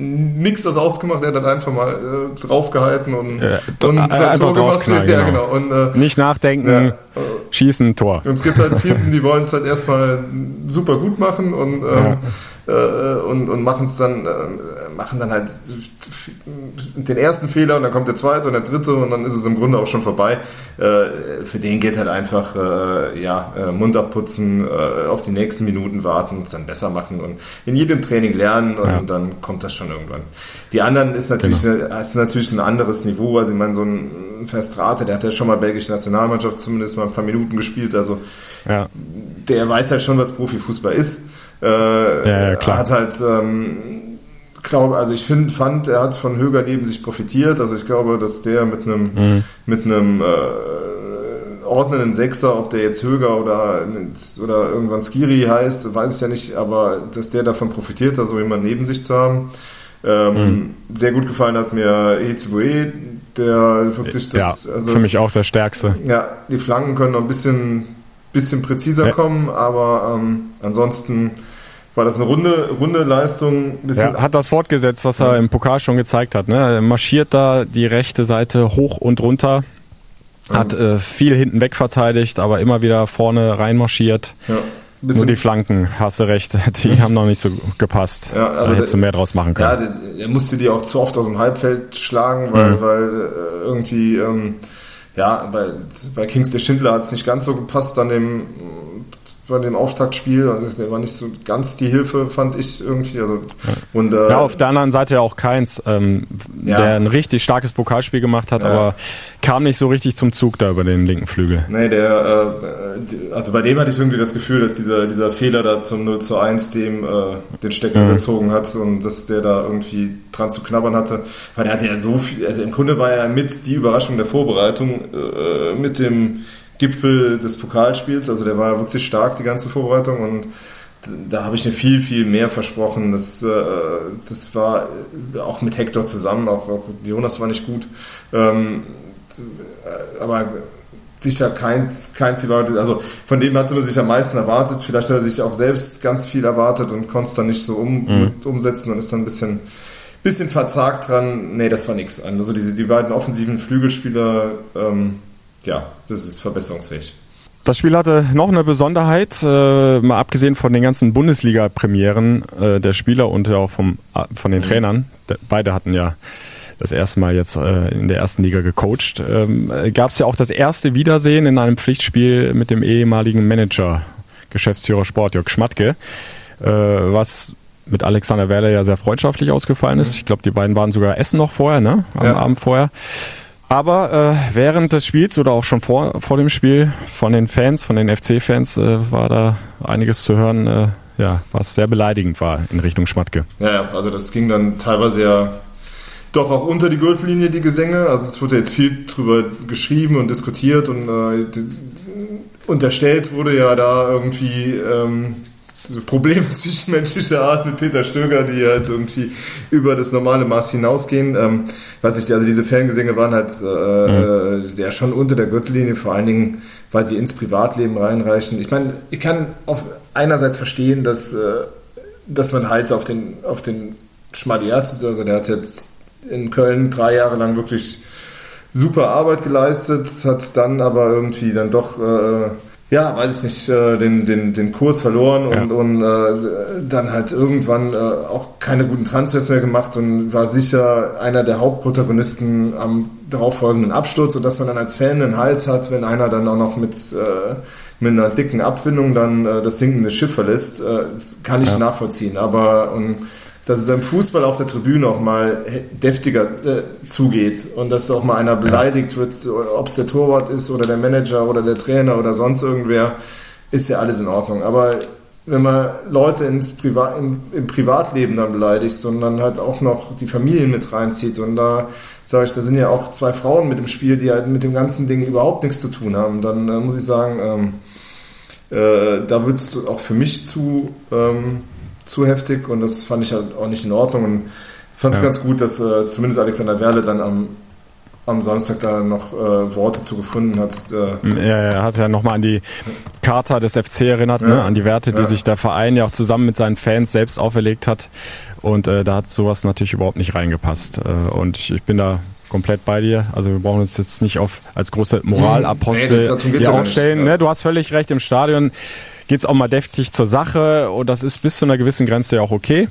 S3: nichts das ausgemacht, er hat einfach mal äh, draufgehalten und,
S2: ja, und äh, sein Tor gemacht. Ja, genau. genau. Und, äh, Nicht nachdenken, ja, schießen, Tor.
S3: Und es gibt halt Typen, die wollen es halt erstmal super gut machen und, ähm, äh, und, und machen es dann, äh, machen dann halt den ersten Fehler und dann kommt der zweite und der dritte und dann ist es im Grunde auch schon vorbei. Äh, für den geht halt einfach äh, ja, äh, Mund abputzen, äh, auf die nächsten Minuten warten und es dann besser machen und in jedem Training lernen und ja. dann kommt das schon irgendwann. Die anderen ist natürlich, genau. eine, ist natürlich ein anderes Niveau. Also ich meine, so ein Verstrate, der hat ja schon mal belgische Nationalmannschaft zumindest mal ein paar Minuten gespielt. Also ja. der weiß halt schon, was Profifußball ist. Äh, ja, ja, klar. Hat halt ähm, glaube, also ich finde, fand, er hat von Höger neben sich profitiert. Also ich glaube, dass der mit einem mhm. mit einem äh, ordnenden Sechser, ob der jetzt Höger oder oder irgendwann Skiri heißt, weiß ich ja nicht, aber dass der davon profitiert, da so jemand neben sich zu haben. Ähm, mhm. Sehr gut gefallen hat mir Ezebue, der wirklich
S2: das, ja, also, für mich auch der stärkste.
S3: Ja, die Flanken können noch ein bisschen bisschen präziser ja. kommen, aber ähm, ansonsten war das eine runde, runde Leistung.
S2: Ja, hat das fortgesetzt, was er im Pokal schon gezeigt hat. Ne? Er marschiert da die rechte Seite hoch und runter, hat äh, viel hinten weg verteidigt, aber immer wieder vorne reinmarschiert. Ja. Nur die Flanken, hast du recht, die haben noch nicht so gepasst. Ja, also da hättest du mehr draus machen können.
S3: Ja, er musste die auch zu oft aus dem Halbfeld schlagen, weil, mhm. weil äh, irgendwie, ähm, ja, bei, bei Kingsley Schindler hat es nicht ganz so gepasst an dem bei dem Auftaktspiel. Also der war nicht so ganz die Hilfe, fand ich irgendwie. Also,
S2: und, äh, ja, auf der anderen Seite ja auch Keins, ähm, ja. der ein richtig starkes Pokalspiel gemacht hat, ja. aber kam nicht so richtig zum Zug da über den linken Flügel.
S3: Nee, der, äh, also bei dem hatte ich irgendwie das Gefühl, dass dieser, dieser Fehler da zum 0 zu 1 dem äh, den Stecker mhm. gezogen hat und dass der da irgendwie dran zu knabbern hatte. Weil der hatte ja so viel, also im Grunde war er mit die Überraschung der Vorbereitung äh, mit dem Gipfel des Pokalspiels. Also der war wirklich stark, die ganze Vorbereitung. Und da habe ich mir viel, viel mehr versprochen. Das, äh, das war auch mit Hector zusammen, auch, auch Jonas war nicht gut. Ähm, aber sicher keins, keins erwartet. Also von dem hatte man sich am meisten erwartet. Vielleicht hat er sich auch selbst ganz viel erwartet und konnte es dann nicht so um, mhm. umsetzen und ist dann ein bisschen, bisschen verzagt dran. Nee, das war nichts. Also diese, die beiden offensiven Flügelspieler, ähm, ja, das ist verbesserungsfähig.
S2: Das Spiel hatte noch eine Besonderheit, äh, mal abgesehen von den ganzen Bundesliga-Premieren äh, der Spieler und auch vom, äh, von den mhm. Trainern. De, beide hatten ja das erste Mal jetzt äh, in der ersten Liga gecoacht. Ähm, Gab es ja auch das erste Wiedersehen in einem Pflichtspiel mit dem ehemaligen Manager, Geschäftsführer Sport, Jörg Schmatke, äh, was mit Alexander Werle ja sehr freundschaftlich ausgefallen ist. Mhm. Ich glaube, die beiden waren sogar essen noch vorher, ne? Am ja. Abend vorher. Aber äh, während des Spiels oder auch schon vor, vor dem Spiel von den Fans, von den FC-Fans, äh, war da einiges zu hören, äh, ja, was sehr beleidigend war in Richtung Schmatke.
S3: Ja, also das ging dann teilweise ja doch auch unter die Gürtellinie, die Gesänge. Also es wurde jetzt viel drüber geschrieben und diskutiert und äh, unterstellt wurde ja da irgendwie ähm, Probleme zwischenmenschlicher Art mit Peter Stöger, die halt irgendwie über das normale Maß hinausgehen. Ähm, weiß ich, also diese Fangesänge waren halt äh, mhm. ja schon unter der Gürtellinie, vor allen Dingen, weil sie ins Privatleben reinreichen. Ich meine, ich kann auf einerseits verstehen, dass, äh, dass man halt auf den, auf den Schmadiat, also der hat jetzt in Köln drei Jahre lang wirklich super Arbeit geleistet, hat dann aber irgendwie dann doch äh, ja, weiß ich nicht, äh, den, den, den Kurs verloren und, ja. und äh, dann halt irgendwann äh, auch keine guten Transfers mehr gemacht und war sicher einer der Hauptprotagonisten am darauffolgenden Absturz und dass man dann als Fan einen Hals hat, wenn einer dann auch noch mit, äh, mit einer dicken Abfindung dann äh, das sinkende Schiff verlässt, äh, kann ich ja. nachvollziehen. Aber und, dass es beim Fußball auf der Tribüne auch mal deftiger äh, zugeht und dass auch mal einer beleidigt wird, ob es der Torwart ist oder der Manager oder der Trainer oder sonst irgendwer, ist ja alles in Ordnung. Aber wenn man Leute ins Privat, in, im Privatleben dann beleidigt und dann halt auch noch die Familien mit reinzieht und da sage ich, da sind ja auch zwei Frauen mit im Spiel, die halt mit dem ganzen Ding überhaupt nichts zu tun haben, dann äh, muss ich sagen, ähm, äh, da wird es auch für mich zu ähm, zu heftig und das fand ich halt auch nicht in Ordnung und fand es ja. ganz gut, dass äh, zumindest Alexander Werle dann am, am Samstag da noch äh, Worte zu gefunden hat.
S2: Äh. Ja, er hat ja nochmal an die Charta des FC erinnert, ne? ja. ne? an die Werte, die ja. sich der Verein ja auch zusammen mit seinen Fans selbst auferlegt hat. Und äh, da hat sowas natürlich überhaupt nicht reingepasst. Äh, und ich, ich bin da komplett bei dir. Also wir brauchen uns jetzt nicht auf als große Moralapostel nee, hier aufstellen. Ne? Du hast völlig recht, im Stadion geht es auch mal deftig zur Sache und das ist bis zu einer gewissen Grenze ja auch okay.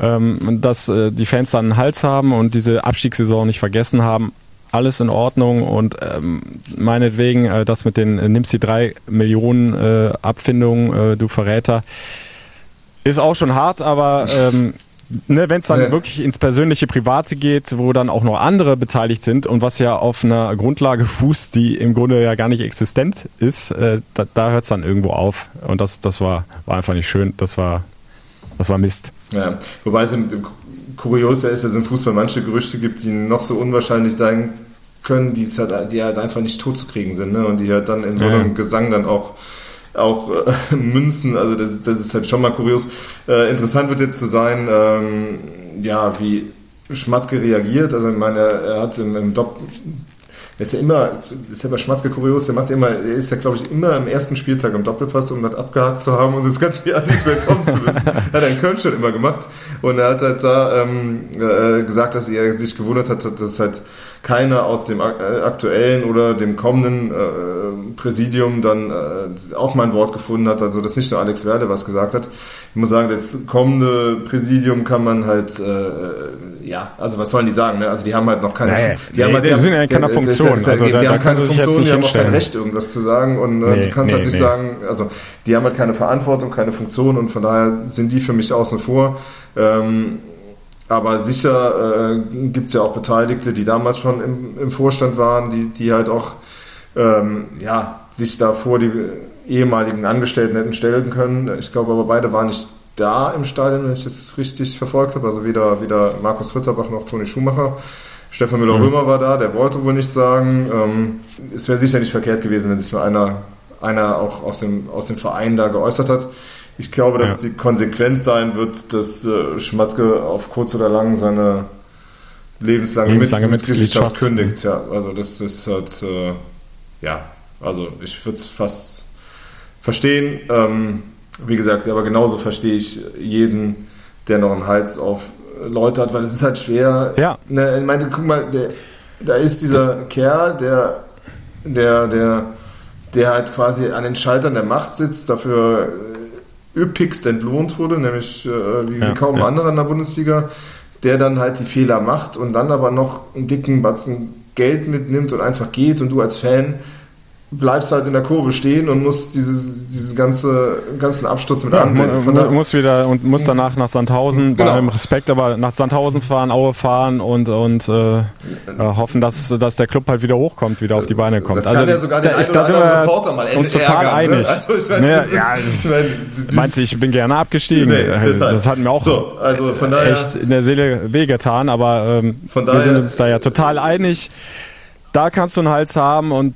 S2: Ähm, dass äh, die Fans dann einen Hals haben und diese Abstiegssaison nicht vergessen haben, alles in Ordnung und ähm, meinetwegen äh, das mit den äh, nimmst die drei Millionen äh, Abfindungen, äh, du Verräter, ist auch schon hart, aber ähm, ne, wenn es dann ja. wirklich ins persönliche Private geht, wo dann auch noch andere beteiligt sind und was ja auf einer Grundlage fußt, die im Grunde ja gar nicht existent ist, äh, da, da hört es dann irgendwo auf. Und das, das war, war einfach nicht schön. Das war, das war Mist.
S3: Ja, wobei es im, im kurioser ist, dass es im Fußball manche Gerüchte gibt, die noch so unwahrscheinlich sein können, die, halt, die halt einfach nicht totzukriegen sind ne? und die halt dann in so einem ja. Gesang dann auch auch äh, Münzen, also das, das ist halt schon mal kurios. Äh, interessant wird jetzt zu sein, ähm, ja, wie Schmatke reagiert. Also ich meine, er, hat im, im Dopp er ist ja immer, ist ja immer Schmatzke kurios, der macht immer, er ist ja, glaube ich, immer am ersten Spieltag im Doppelpass, um das abgehakt zu haben und das ganze Jahr nicht mehr kommen zu müssen. hat er in Köln schon immer gemacht. Und er hat halt da ähm, äh, gesagt, dass er sich gewundert hat, dass halt keiner aus dem äh, aktuellen oder dem kommenden äh, Präsidium dann äh, auch mal ein Wort gefunden hat, also dass nicht nur Alex Werde was gesagt hat. Ich muss sagen, das kommende Präsidium kann man halt, äh, ja, also was sollen die sagen? Ne? Also die haben halt noch keine,
S2: Nee,
S3: die haben
S2: nee,
S3: halt,
S2: die sind ja in keiner Funktion.
S3: es-
S2: Also
S3: die
S2: da- da
S3: haben keine Funktion, die haben auch kein. Recht, irgendwas zu sagen und äh,
S2: Nee,
S3: du kannst
S2: nee,
S3: halt nicht
S2: nee.
S3: sagen, also die haben halt keine Verantwortung, keine Funktion und von daher sind die für mich außen vor. Ähm, aber sicher äh, gibt es ja auch Beteiligte, die damals schon im, im Vorstand waren, die, die halt auch ähm, ja, sich da vor die ehemaligen Angestellten hätten stellen können. Ich glaube aber beide waren nicht da im Stadion, wenn ich das richtig verfolgt habe. Also weder, weder Markus Ritterbach noch Toni Schumacher. Stefan Müller-Römer war da, der wollte wohl nicht sagen. Ähm, es wäre sicher nicht verkehrt gewesen, wenn sich mal einer, einer auch aus dem, aus dem Verein da geäußert hat. Ich glaube, dass die Konsequenz sein wird, dass äh, Schmatke auf kurz oder lang seine lebenslange,
S2: Lebenslange
S3: Mitgliedschaft
S2: Mitgliedschaft.
S3: kündigt. Ja, also das ist halt, äh, ja, also ich würde es fast verstehen. Ähm, wie gesagt, aber genauso verstehe ich jeden, der noch einen Hals auf Leute hat, weil es ist halt schwer.
S2: Ja.
S3: Ne, ich meine, guck mal, der, da ist dieser Kerl, der, der, der, der halt quasi an den Schaltern der Macht sitzt, dafür äh, üppigst entlohnt wurde, nämlich äh, wie,
S2: Ja,
S3: wie kaum
S2: ja.
S3: andere in der Bundesliga, der dann halt die Fehler macht und dann aber noch einen dicken Batzen Geld mitnimmt und einfach geht und du als Fan bleibst halt in der Kurve stehen und musst dieses, diesen ganze, ganzen Absturz mit
S2: Ja,
S3: ansehen.
S2: mu-
S3: Von
S2: mu-
S3: daher-
S2: muss wieder und muss danach nach Sandhausen, bei
S3: Genau.
S2: allem Respekt, aber nach Sandhausen fahren, Aue fahren und, und äh, äh, hoffen, dass, dass der Club halt wieder hochkommt, wieder auf die Beine kommt. Also
S3: das kann ja sogar den
S2: da-
S3: einen oder anderen
S2: wir
S3: Reporter mal
S2: uns total
S3: ärgern, ne?
S2: einig.
S3: Also ich meine,
S2: Naja,
S3: das ist-
S2: ja, meinst du, ich bin gerne abgestiegen?
S3: Nee,
S2: Äh,
S3: deshalb.
S2: das hat mir auch
S3: So, also von daher-
S2: echt in der Seele wehgetan, aber ähm,
S3: Von
S2: wir
S3: daher-
S2: sind uns da ja total einig. Da kannst du einen Hals haben und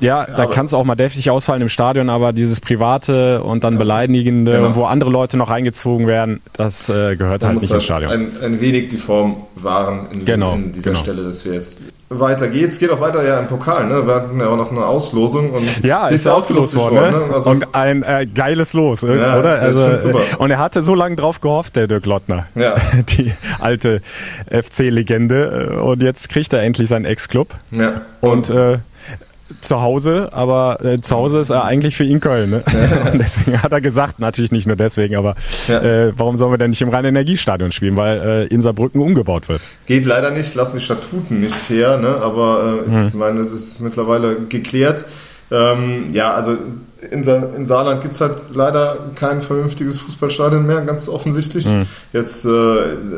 S2: ja, da kann es auch mal deftig ausfallen im Stadion, aber dieses Private und dann Beleidigende
S3: Genau.
S2: und wo andere Leute noch reingezogen werden, das äh, gehört
S3: Da
S2: halt nicht ins Stadion.
S3: Ein, ein wenig die Form wahren in,
S2: Genau,
S3: in dieser
S2: genau.
S3: Stelle, dass wir jetzt weiter geht. Es geht auch weiter ja im Pokal, ne? Wir hatten ja auch noch eine Auslosung und
S2: Ja,
S3: sie
S2: ist ja ausgelost worden, ne?
S3: Also,
S2: und ein äh, geiles Los, äh,
S3: Ja,
S2: oder?
S3: find's super.
S2: und er hatte so lange drauf gehofft, der Dirk Lottner.
S3: Ja.
S2: Die alte FC-Legende. äh, Und jetzt kriegt er endlich seinen Ex-Club.
S3: ja.
S2: Und äh, zu Hause, aber äh, zu Hause ist er eigentlich für ihn Köln. Ne? Und deswegen hat er gesagt, natürlich nicht nur deswegen, aber
S3: Ja.
S2: äh, warum sollen wir denn nicht im Rhein-Energiestadion spielen? Weil äh, in Saarbrücken umgebaut wird.
S3: Geht leider nicht, lassen die Statuten nicht her, ne? aber äh,
S2: Hm.
S3: ich meine, das ist mittlerweile geklärt. Ähm, ja, also in Sa im Saarland gibt's halt leider kein vernünftiges Fußballstadion mehr, ganz offensichtlich.
S2: Hm.
S3: Jetzt äh,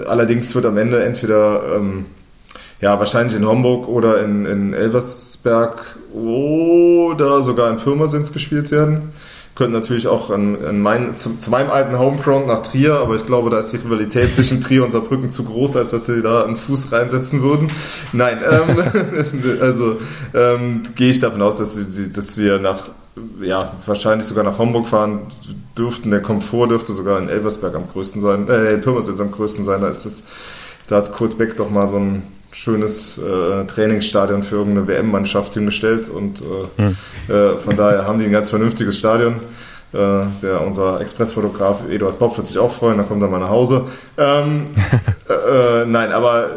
S3: allerdings wird am Ende entweder ähm, ja wahrscheinlich in Homburg oder in, in Elversberg oder sogar in Pirmasens gespielt werden. Könnten natürlich auch an, an mein, zu, zu meinem alten Homeground nach Trier, aber ich glaube, da ist die Rivalität zwischen Trier und Saarbrücken zu groß, als dass sie da einen Fuß reinsetzen würden. Nein, ähm, also ähm, gehe ich davon aus, dass, dass wir nach, ja, wahrscheinlich sogar nach Homburg fahren dürften. Der Komfort dürfte sogar in Elversberg am größten sein, äh, in Pirmasens am größten sein. Da ist es, da hat Kurt Beck doch mal so ein schönes äh, Trainingsstadion für irgendeine WM-Mannschaft hingestellt und äh, äh, von daher haben die ein ganz vernünftiges Stadion. Äh, der, unser Expressfotograf Eduard Bob wird sich auch freuen, dann kommt er mal nach Hause. Ähm, äh, äh, nein, aber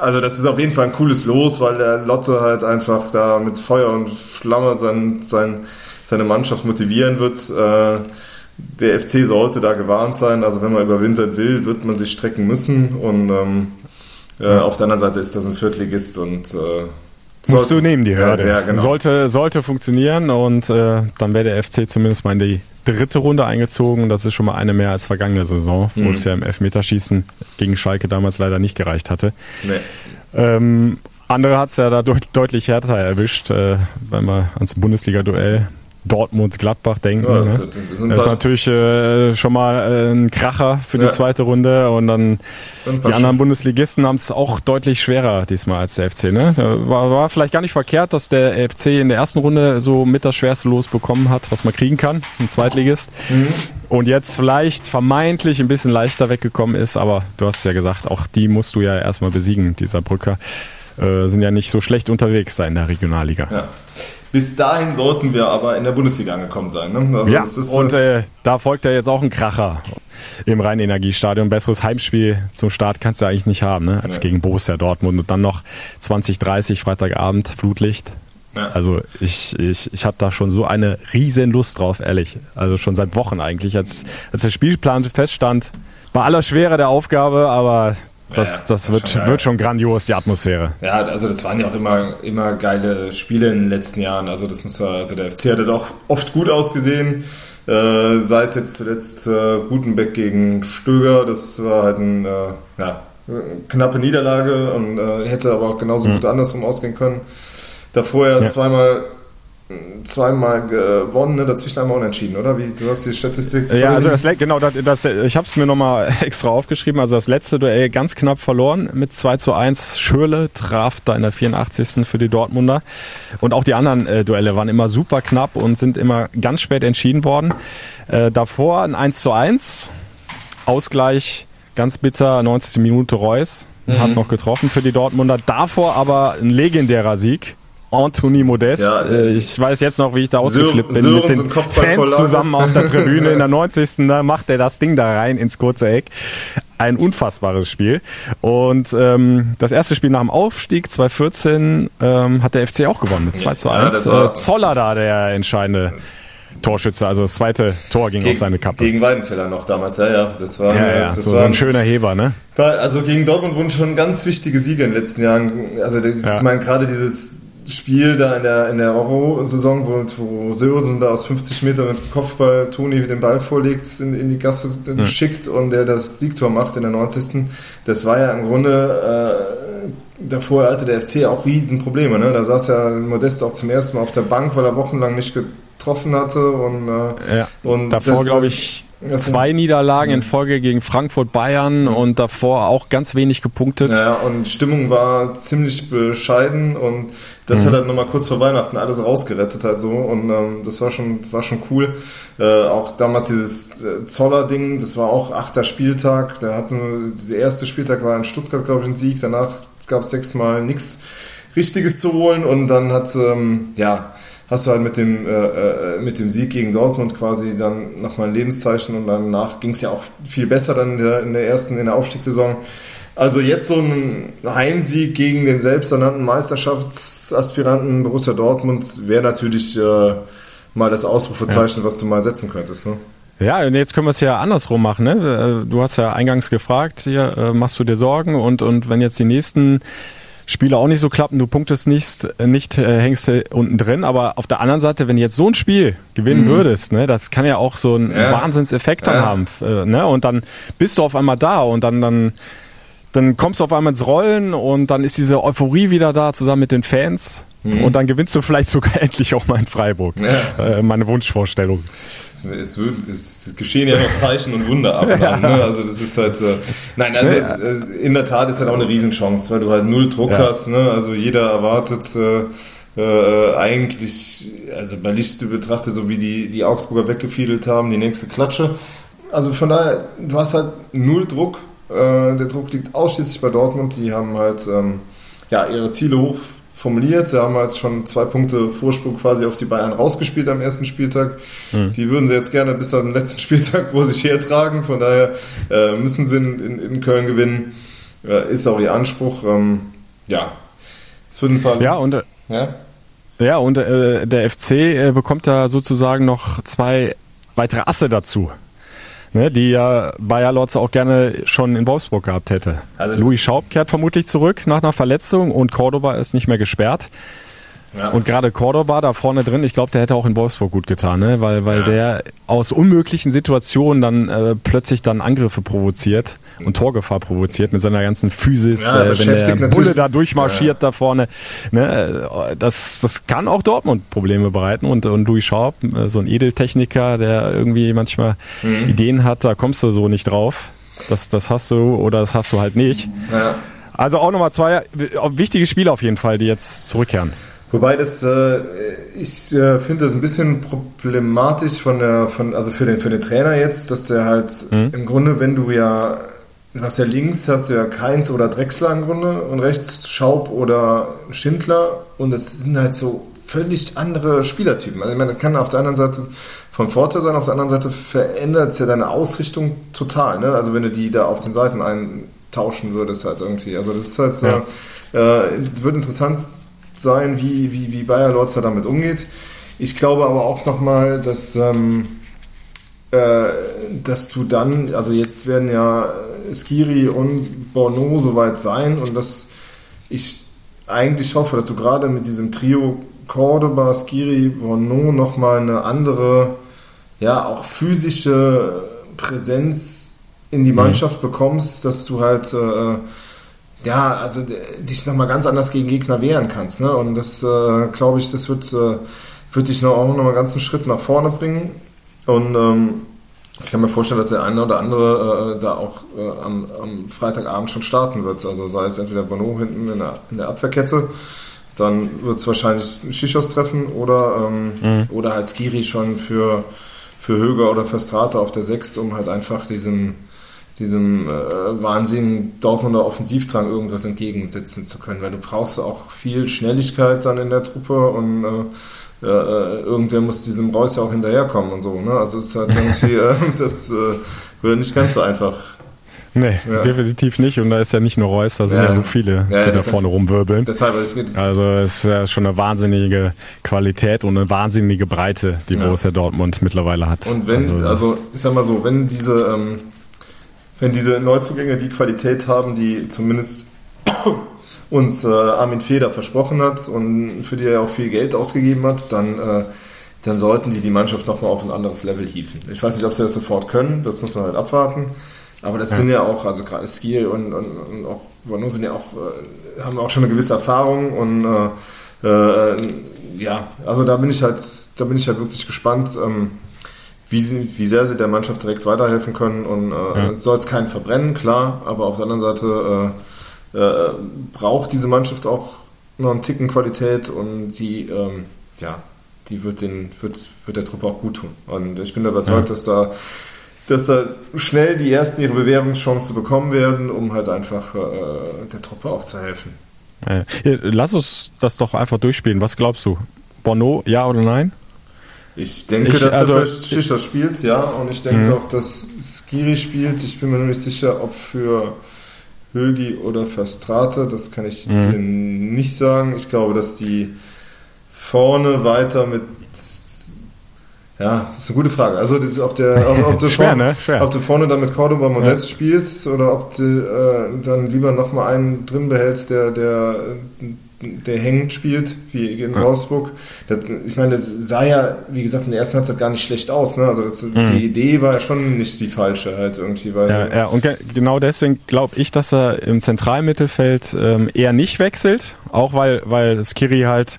S3: also das ist auf jeden Fall ein cooles Los, weil der Lotte halt einfach da mit Feuer und Flamme sein, sein, seine Mannschaft motivieren wird. Der FC sollte da gewarnt sein. Also wenn man überwintern will, wird man sich strecken müssen. Und ähm, äh, auf der anderen Seite ist das ein Viertligist und äh,
S2: Musst du nehmen, die Hürde.
S3: Ja, ja, genau.
S2: sollte, sollte funktionieren und äh, dann wäre der FC zumindest mal in die dritte Runde eingezogen. Das ist schon mal eine mehr als vergangene Saison, wo
S3: Mhm.
S2: es ja im Elfmeterschießen gegen Schalke damals leider nicht gereicht hatte.
S3: Nee.
S2: Ähm, andere hat es ja da deut deutlich härter erwischt, äh, wenn wir ans Bundesliga-Duell Dortmund-Gladbach denken.
S3: Ja, das-
S2: ne?
S3: das ist ein
S2: das ist natürlich äh, schon mal äh, ein Kracher für die
S3: Ja.
S2: zweite Runde und dann die anderen Bundesligisten haben es auch deutlich schwerer diesmal als der FC. Ne? War, war vielleicht gar nicht verkehrt, dass der FC in der ersten Runde so mit das schwerste Los bekommen hat, was man kriegen kann, ein Zweitligist.
S3: Mhm.
S2: Und jetzt vielleicht vermeintlich ein bisschen leichter weggekommen ist, aber du hast ja gesagt, auch die musst du ja erstmal besiegen, dieser Brücker. äh, sind ja nicht so schlecht unterwegs da in der Regionalliga.
S3: Ja. Bis dahin sollten wir aber in der Bundesliga angekommen sein. Ne?
S2: Also ja, und äh, da folgt ja jetzt auch ein Kracher im Rhein-Energiestadion. Besseres Heimspiel zum Start kannst du eigentlich nicht haben, ne? als ja. gegen Borussia Dortmund. Und dann noch 2030 Freitagabend Flutlicht. Ja. Also ich, ich, ich habe da schon so eine riesen Lust drauf, ehrlich. Also schon seit Wochen eigentlich. Als, als der Spielplan feststand, war aller Schwere der Aufgabe, aber das, ja, das, wird, schon wird schon grandios, die Atmosphäre.
S3: Ja, also das waren ja auch immer, immer geile Spiele in den letzten Jahren. Also das muss also der FC hatte doch oft gut ausgesehen. Äh, sei es jetzt zuletzt äh, Gutenbeck gegen Stöger, das war halt ein, äh, ja, knappe Niederlage und äh, hätte aber auch genauso mhm. gut andersrum ausgehen können. Davor ja. zweimal zweimal gewonnen, ne? dazwischen einmal unentschieden, oder? Wie, du hast die Statistik.
S2: Ja, also das, genau, das, das, ich habe es mir nochmal extra aufgeschrieben. Also das letzte Duell ganz knapp verloren mit 2 zu 1. Schürle traf da in der 84. für die Dortmunder. Und auch die anderen äh, Duelle waren immer super knapp und sind immer ganz spät entschieden worden. Äh, davor ein 1 zu 1. Ausgleich, ganz bitter, 90. Minute Reus. Mhm. Hat noch getroffen für die Dortmunder. Davor aber ein legendärer Sieg Anthony Modest. Ja, äh, ich weiß jetzt noch, wie ich da ausgeflippt bin mit den Fans zusammen auf der Tribüne. In der 90. Da macht er das Ding da rein ins kurze Eck. Ein unfassbares Spiel. Und ähm, das erste Spiel nach dem Aufstieg 2014 ähm, hat der FC auch gewonnen mit 2 zu 1. Ja, äh, Zoller da der entscheidende Torschütze, also das zweite Tor ging
S3: gegen,
S2: auf seine Kappe.
S3: Gegen Weidenfeller noch damals, ja, ja. Das war,
S2: ja, ja,
S3: das
S2: so, war so ein schöner Heber, ne?
S3: Also gegen Dortmund wurden schon ganz wichtige Siege in den letzten Jahren. Also das, ja. ich meine, gerade dieses Spiel da in der, in der Euro-Saison, wo, wo Sörensen da aus 50 Metern mit Kopfball Toni den Ball vorlegt, in, in die Gasse ja. schickt und der das Siegtor macht in der 90. Das war ja im Grunde, äh, davor hatte der FC auch Riesenprobleme. Ne? Da saß ja Modest auch zum ersten Mal auf der Bank, weil er wochenlang nicht getroffen hatte. Und,
S2: äh, ja. und davor, glaube ich, Zwei Niederlagen in Folge gegen Frankfurt, Bayern mhm. und davor auch ganz wenig gepunktet.
S3: Ja, und Stimmung war ziemlich bescheiden und das mhm. hat halt nochmal kurz vor Weihnachten alles rausgerettet halt so und ähm, das war schon, war schon cool. Äh, auch damals dieses äh, Zoller-Ding, das war auch achter Spieltag. Der, hatten, der erste Spieltag war in Stuttgart, glaube ich, ein Sieg. Danach gab es sechsmal nichts Richtiges zu holen und dann hat, ähm, ja, hast du halt mit dem, äh, äh, mit dem Sieg gegen Dortmund quasi dann nochmal ein Lebenszeichen und danach ging es ja auch viel besser dann in der, in der ersten, in der Aufstiegssaison. Also jetzt so ein Heimsieg gegen den selbsternannten Meisterschaftsaspiranten Borussia Dortmund wäre natürlich äh, mal das Ausrufezeichen, ja. was du mal setzen könntest. Ne?
S2: Ja, und jetzt können wir es ja andersrum machen. Ne? Äh, du hast ja eingangs gefragt, hier äh, machst du dir Sorgen und, und wenn jetzt die nächsten Spiele auch nicht so klappen, du punktest nicht, nicht äh, hängst unten drin, aber auf der anderen Seite, wenn du jetzt so ein Spiel gewinnen mhm. würdest, ne, das kann ja auch so einen ja. Wahnsinnseffekt dann ja. haben, äh, ne, und dann bist du auf einmal da und dann, dann, dann kommst du auf einmal ins Rollen und dann ist diese Euphorie wieder da zusammen mit den Fans mhm. und dann gewinnst du vielleicht sogar endlich auch mal in Freiburg. Ja. Äh, meine Wunschvorstellung
S3: es, es, es, geschehen ja noch Zeichen und Wunder ab und an. Ne? Also das ist halt, äh, nein, also äh, in der Tat ist halt auch eine Riesenchance, weil du halt null Druck ja. hast. Ne? Also jeder erwartet äh, äh, eigentlich, also bei Lichte betrachtet, so wie die, die Augsburger weggefiedelt haben, die nächste Klatsche. Also von daher, du hast halt null Druck. Äh, der Druck liegt ausschließlich bei Dortmund. Die haben halt ähm, ja, ihre Ziele hoch formuliert. Sie haben jetzt schon zwei Punkte Vorsprung quasi auf die Bayern rausgespielt am ersten Spieltag. Mhm. Die würden sie jetzt gerne bis zum letzten Spieltag wo sich hertragen. Von daher äh, müssen sie in, in, in Köln gewinnen. Äh, ist auch ihr Anspruch. Ähm, ja,
S2: es wird ein paar. Ja, und, äh, ja? Ja, und äh, der FC äh, bekommt da sozusagen noch zwei weitere Asse dazu ne, die ja Bayer Lotze auch gerne schon in Wolfsburg gehabt hätte. Also Louis Schaub kehrt vermutlich zurück nach einer Verletzung und Cordoba ist nicht mehr gesperrt. Ja. Und gerade Cordoba da vorne drin, ich glaube, der hätte auch in Wolfsburg gut getan, ne? weil, weil ja. der aus unmöglichen Situationen dann äh, plötzlich dann Angriffe provoziert und Torgefahr provoziert mit seiner ganzen Physis, ja, äh, wenn der Bulle da durchmarschiert da vorne. Ne? Das, das kann auch Dortmund Probleme bereiten und, und Louis Schaub, äh, so ein Edeltechniker, der irgendwie manchmal mhm. Ideen hat, da kommst du so nicht drauf. Das, das hast du oder das hast du halt nicht. Also auch nochmal zwei wichtige Spiele auf jeden Fall, die jetzt zurückkehren.
S3: Wobei das, äh, ich äh, finde das ein bisschen problematisch von der, von, also für den, für den Trainer jetzt, dass der halt mhm. im Grunde, wenn du ja du hast ja links hast du ja Keins oder Drechsler im Grunde und rechts Schaub oder Schindler und es sind halt so völlig andere Spielertypen. Also ich meine, das kann auf der anderen Seite von Vorteil sein, auf der anderen Seite verändert es ja deine Ausrichtung total. Ne? Also wenn du die da auf den Seiten eintauschen würdest halt irgendwie. Also das ist halt so, ja. äh, wird interessant sein, wie, wie, wie Bayer Lorzer damit umgeht. Ich glaube aber auch nochmal, dass, ähm, äh, dass du dann, also jetzt werden ja Skiri und Bono soweit sein und dass ich eigentlich hoffe, dass du gerade mit diesem Trio Cordoba, Skiri, Bono nochmal eine andere, ja, auch physische Präsenz in die mhm. Mannschaft bekommst, dass du halt, äh, ja, also dich nochmal ganz anders gegen Gegner wehren kannst. Ne? Und das, äh, glaube ich, das wird, äh, wird dich noch, auch nochmal einen ganzen Schritt nach vorne bringen. Und ähm, ich kann mir vorstellen, dass der eine oder andere äh, da auch äh, am, am, Freitagabend schon starten wird. Also sei es entweder Bono hinten in der, in der Abwehrkette dann wird es wahrscheinlich Schichos treffen oder, ähm, mhm. oder halt Skiri schon für, für Höger oder für Strata auf der 6, um halt einfach diesem, diesem äh, wahnsinnigen Dortmunder Offensivdrang irgendwas entgegensetzen zu können, weil du brauchst auch viel Schnelligkeit dann in der Truppe und äh, äh, irgendwer muss diesem Reus ja auch hinterherkommen und so. Ne? Also es ist halt irgendwie, äh, das äh, wird nicht ganz so einfach.
S2: Nee, ja. definitiv nicht. Und da ist ja nicht nur Reus, da sind ja, ja so viele, ja, die da vorne rumwirbeln. Deshalb, also es ist ja schon eine wahnsinnige Qualität und eine wahnsinnige Breite, die Borussia Dortmund mittlerweile hat.
S3: Und wenn, also, also ich sag mal so, wenn diese, ähm, wenn diese Neuzugänge die Qualität haben, die zumindest uns äh, Armin Feder versprochen hat und für die er auch viel Geld ausgegeben hat, dann äh, dann sollten die die Mannschaft nochmal auf ein anderes Level hieven. Ich weiß nicht, ob sie das sofort können, das muss man halt abwarten. Aber das ja. sind ja auch, also gerade Skill und, und, und auch Bono sind ja auch, äh, haben auch schon eine gewisse Erfahrung und äh, äh, ja, also da bin ich halt, da bin ich halt wirklich gespannt, ähm, wie, sie, wie sehr sie der Mannschaft direkt weiterhelfen können und äh, ja. soll es keinen verbrennen, klar, aber auf der anderen Seite äh, äh, braucht diese Mannschaft auch noch einen Ticken Qualität und die, ähm, ja, die wird, den, wird, wird der Truppe auch gut tun. Und ich bin überzeugt, ja. dass da dass da schnell die ersten ihre Bewährungschance bekommen werden, um halt einfach äh, der Truppe auch zu helfen.
S2: Lass uns das doch einfach durchspielen. Was glaubst du? Bono, ja oder nein?
S3: Ich denke, ich, dass also, er für Schischer spielt, ja. Und ich denke mhm. auch, dass Skiri spielt. Ich bin mir nur nicht sicher, ob für Högi oder für Strate. Das kann ich mhm. dir nicht sagen. Ich glaube, dass die vorne weiter mit ja, das ist eine gute Frage. Also, ob, der, ob, ob, du, Schwer, vorne, ne? Schwer. ob du vorne dann mit Cordoba Modest ja. spielst oder ob du äh, dann lieber nochmal einen drin behältst, der, der, der hängend spielt, wie in ja. Wolfsburg. Das, ich meine, das sah ja, wie gesagt, in der ersten Halbzeit gar nicht schlecht aus. Ne? Also, das, mhm. die Idee war ja schon nicht die falsche halt irgendwie. Weil
S2: ja, ja, und ge genau deswegen glaube ich, dass er im Zentralmittelfeld ähm, eher nicht wechselt. Auch weil, weil Skiri halt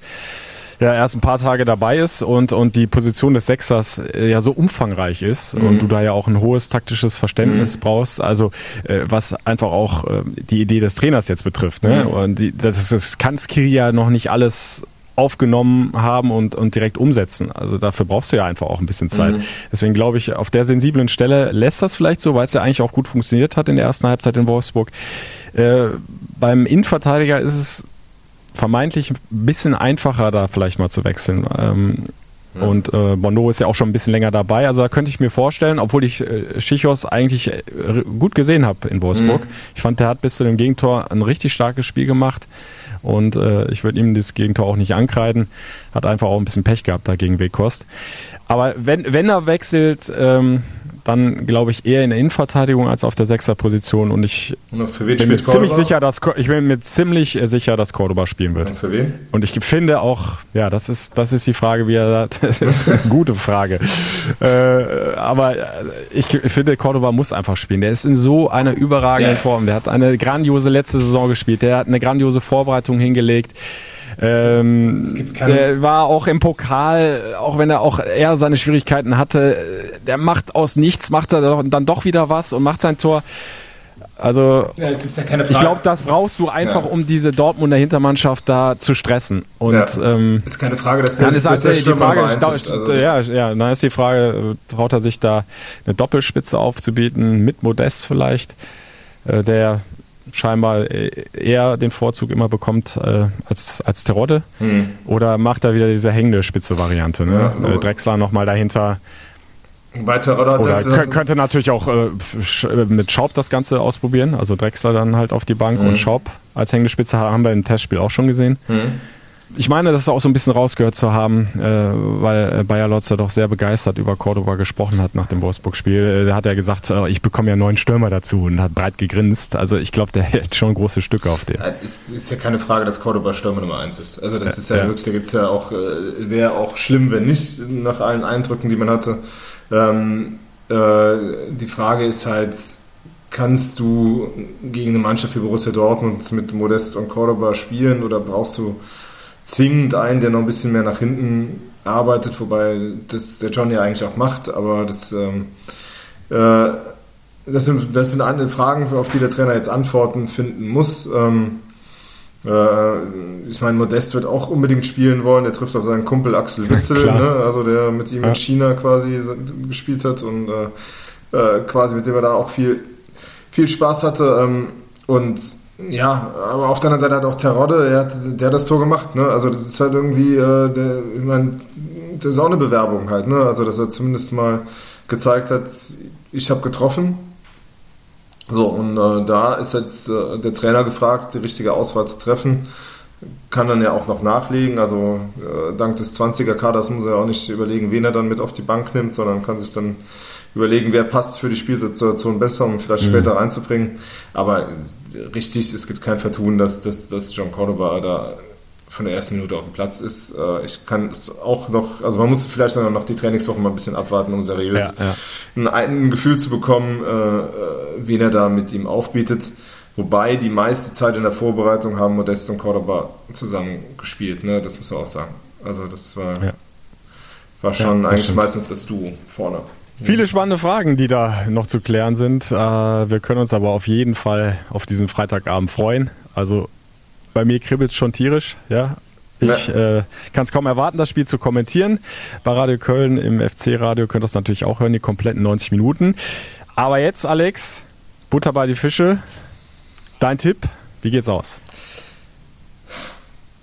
S2: ja erst ein paar Tage dabei ist und, und die Position des Sechsers äh, ja so umfangreich ist mhm. und du da ja auch ein hohes taktisches Verständnis mhm. brauchst, also äh, was einfach auch äh, die Idee des Trainers jetzt betrifft. Ne? Mhm. Und die, das, das kann Skiri ja noch nicht alles aufgenommen haben und, und direkt umsetzen. Also dafür brauchst du ja einfach auch ein bisschen Zeit. Mhm. Deswegen glaube ich, auf der sensiblen Stelle lässt das vielleicht so, weil es ja eigentlich auch gut funktioniert hat in der ersten Halbzeit in Wolfsburg. Äh, beim Innenverteidiger ist es vermeintlich ein bisschen einfacher, da vielleicht mal zu wechseln. Ähm, ja. Und äh, Bondo ist ja auch schon ein bisschen länger dabei. Also da könnte ich mir vorstellen, obwohl ich äh, Schichos eigentlich äh, gut gesehen habe in Wolfsburg. Mhm. Ich fand, der hat bis zu dem Gegentor ein richtig starkes Spiel gemacht. Und äh, ich würde ihm das Gegentor auch nicht ankreiden. Hat einfach auch ein bisschen Pech gehabt da gegen Wekost. Aber wenn, wenn er wechselt, ähm, dann glaube ich eher in der Innenverteidigung als auf der Sechserposition und ich und bin mir ziemlich sicher, dass ich bin mir ziemlich sicher, dass Cordoba spielen wird. Und
S3: für wen?
S2: Und ich finde auch, ja, das ist das ist die Frage, wie er das ist eine gute Frage. äh, aber ich, ich, finde Cordoba muss einfach spielen. Der ist in so einer überragenden Form. Der hat eine grandiose letzte Saison gespielt. Der hat eine grandiose Vorbereitung hingelegt. Ähm, der war auch im Pokal, auch wenn er auch eher seine Schwierigkeiten hatte, der macht aus nichts, macht er dann doch wieder was und macht sein Tor. Also ja, ja ich glaube, das brauchst du einfach, ja. um diese Dortmunder Hintermannschaft da zu stressen. Und ähm,
S3: ist keine Frage, dass der,
S2: dann ist dass der die Frage, ist, also ja, ja, dann ist die Frage, traut er sich da eine Doppelspitze aufzubieten mit Modest vielleicht? äh, der scheinbar äh, eher den Vorzug immer bekommt äh, als, als Terodde? Hm. Oder macht er wieder diese hängende Spitze-Variante? Ne? Ja, äh, Drexler nochmal dahinter.
S3: Weiter,
S2: oder, oder könnte natürlich auch äh, mit Schaub das Ganze ausprobieren. Also Drexler dann halt auf die Bank mhm. und Schaub als hängende Spitze haben wir im Testspiel auch schon gesehen. Mhm. Ich meine, das auch so ein bisschen rausgehört zu haben, äh, weil äh, Bayer Lotzer doch sehr begeistert über Cordoba gesprochen hat nach dem Wolfsburg-Spiel. Äh, da hat er gesagt, äh, ich bekomme ja neuen Stürmer dazu und hat breit gegrinst. Also ich glaube, der hält schon große Stücke auf den.
S3: Es ist ja keine Frage, dass Cordoba Stürmer Nummer eins ist. Also das ist ja, ja. wirklich, da gibt es ja auch, äh, wäre auch schlimm, wenn nicht, nach allen Eindrücken, die man hatte. Ähm, äh, die Frage ist halt, kannst du gegen eine Mannschaft wie Borussia Dortmund mit Modest und Cordoba spielen oder brauchst du zwingend einen, der noch ein bisschen mehr nach hinten arbeitet, wobei das der John ja eigentlich auch macht, aber das, ähm, äh, das, sind, das sind andere Fragen, auf die der Trainer jetzt Antworten finden muss. Ähm, äh, ich meine, Modest wird auch unbedingt spielen wollen, der trifft auf seinen Kumpel Axel Witzel, ne? also der mit ihm ja. in China quasi gespielt hat und äh, äh, quasi mit dem er da auch viel, viel Spaß hatte. Ähm, und ja, aber auf der anderen Seite hat auch Terodde, der hat, der hat das Tor gemacht, ne? Also das ist halt irgendwie, äh, der, ich meine, das ist auch eine Bewerbung halt, ne? Also dass er zumindest mal gezeigt hat, ich habe getroffen. So, und äh, da ist jetzt äh, der Trainer gefragt, die richtige Auswahl zu treffen. Kann dann ja auch noch nachlegen. Also äh, dank des 20er-Kaders muss er auch nicht überlegen, wen er dann mit auf die Bank nimmt, sondern kann sich dann überlegen, wer passt für die Spielsituation besser, um vielleicht mhm. später reinzubringen. Aber richtig, es gibt kein Vertun, dass, dass, dass John Cordoba da von der ersten Minute auf dem Platz ist. Äh, ich kann es auch noch, also man muss vielleicht dann noch die Trainingswoche mal ein bisschen abwarten, um seriös ja, ja. Ein, ein, Gefühl zu bekommen, äh, äh, wen er da mit ihm aufbietet. Wobei die meiste Zeit in der Vorbereitung haben Modest und Cordoba zusammen gespielt, ne? das muss man auch sagen. Also das war, ja. war schon eigentlich stimmt. meistens das Duo vorne.
S2: Viele spannende Fragen, die da noch zu klären sind. Äh, wir können uns aber auf jeden Fall auf diesen Freitagabend freuen. Also bei mir kribbelt es schon tierisch, ja. Ich äh, kann es kaum erwarten, das Spiel zu kommentieren. Bei Radio Köln im FC-Radio könnt ihr das natürlich auch hören, die kompletten 90 Minuten. Aber jetzt, Alex, Butter bei die Fische. Dein Tipp, wie geht's aus?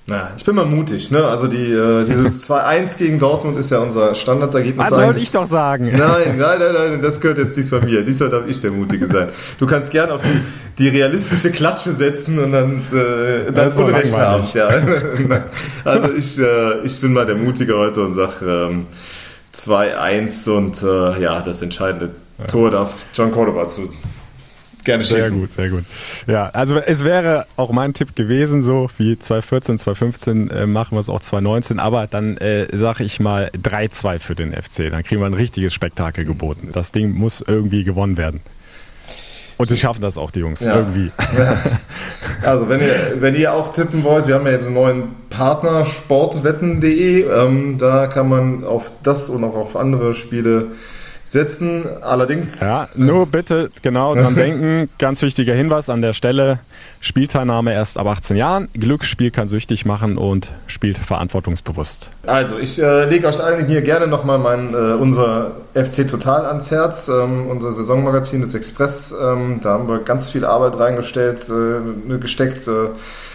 S3: Na, ich bin mal mutig, ne? Also die, äh, dieses 2-1 gegen Dortmund ist ja unser Standardergebnis.
S2: Was soll ich doch sagen?
S3: Nein, nein, nein, nein, das gehört jetzt diesmal mir. Diesmal darf ich der Mutige sein. Du kannst gern auf die, die realistische Klatsche setzen und dann, äh, dann Unrecht haben. Ja. also ich, äh, ich bin mal der Mutige heute und sag ähm, 2-1 und äh, ja, das entscheidende Tor darf John Cordoba zu Gerne schießen.
S2: Sehr gut, sehr gut. Ja, also es wäre auch mein Tipp gewesen, so wie 2014, 2015 äh, machen wir es auch 2019, aber dann äh, sage ich mal 3-2 für den FC. Dann kriegen wir ein richtiges Spektakel geboten. Das Ding muss irgendwie gewonnen werden. Und sie schaffen das auch, die Jungs, ja. irgendwie.
S3: Also, wenn ihr, wenn ihr auch tippen wollt, wir haben ja jetzt einen neuen Partner, sportwetten.de. Ähm, da kann man auf das und auch auf andere Spiele setzen. Allerdings.
S2: Ja, nur bitte genau dran denken. Ganz wichtiger Hinweis an der Stelle. Spielteilnahme erst ab 18 Jahren. Glücksspiel kann süchtig machen und spielt verantwortungsbewusst.
S3: Also, ich äh, lege euch allen hier gerne nochmal mein, äh, unser FC Total ans Herz. Ähm, unser Saisonmagazin des Express. Ähm, da haben wir ganz viel Arbeit reingestellt, äh, gesteckt. Äh,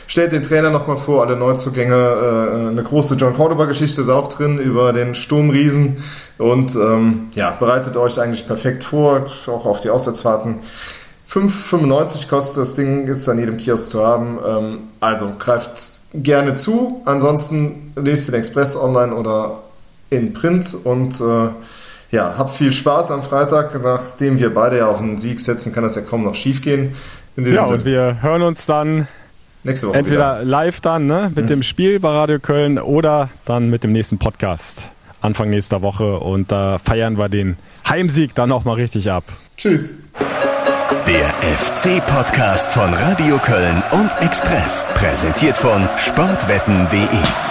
S3: stellt den Trainer nochmal vor, alle Neuzugänge. Äh, eine große John Cordoba-Geschichte ist auch drin über den Sturmriesen. Und ähm, ja, bereitet euch eigentlich perfekt vor, auch auf die Auswärtsfahrten. 5,95 kostet das Ding, ist an jedem Kiosk zu haben. Ähm, also greift gerne zu. Ansonsten lest den Express online oder in Print und äh, ja, habt viel Spaß am Freitag. Nachdem wir beide ja auf einen Sieg setzen, kann das ja kaum noch schief gehen.
S2: Ja, und wir hören uns dann
S3: nächste Woche
S2: entweder wieder. live dann ne, mit mhm. dem Spiel bei Radio Köln oder dann mit dem nächsten Podcast Anfang nächster Woche. Und da feiern wir den Heimsieg dann auch mal richtig ab.
S3: Tschüss.
S1: Der FC-Podcast von Radio Köln und Express. Präsentiert von sportwetten.de.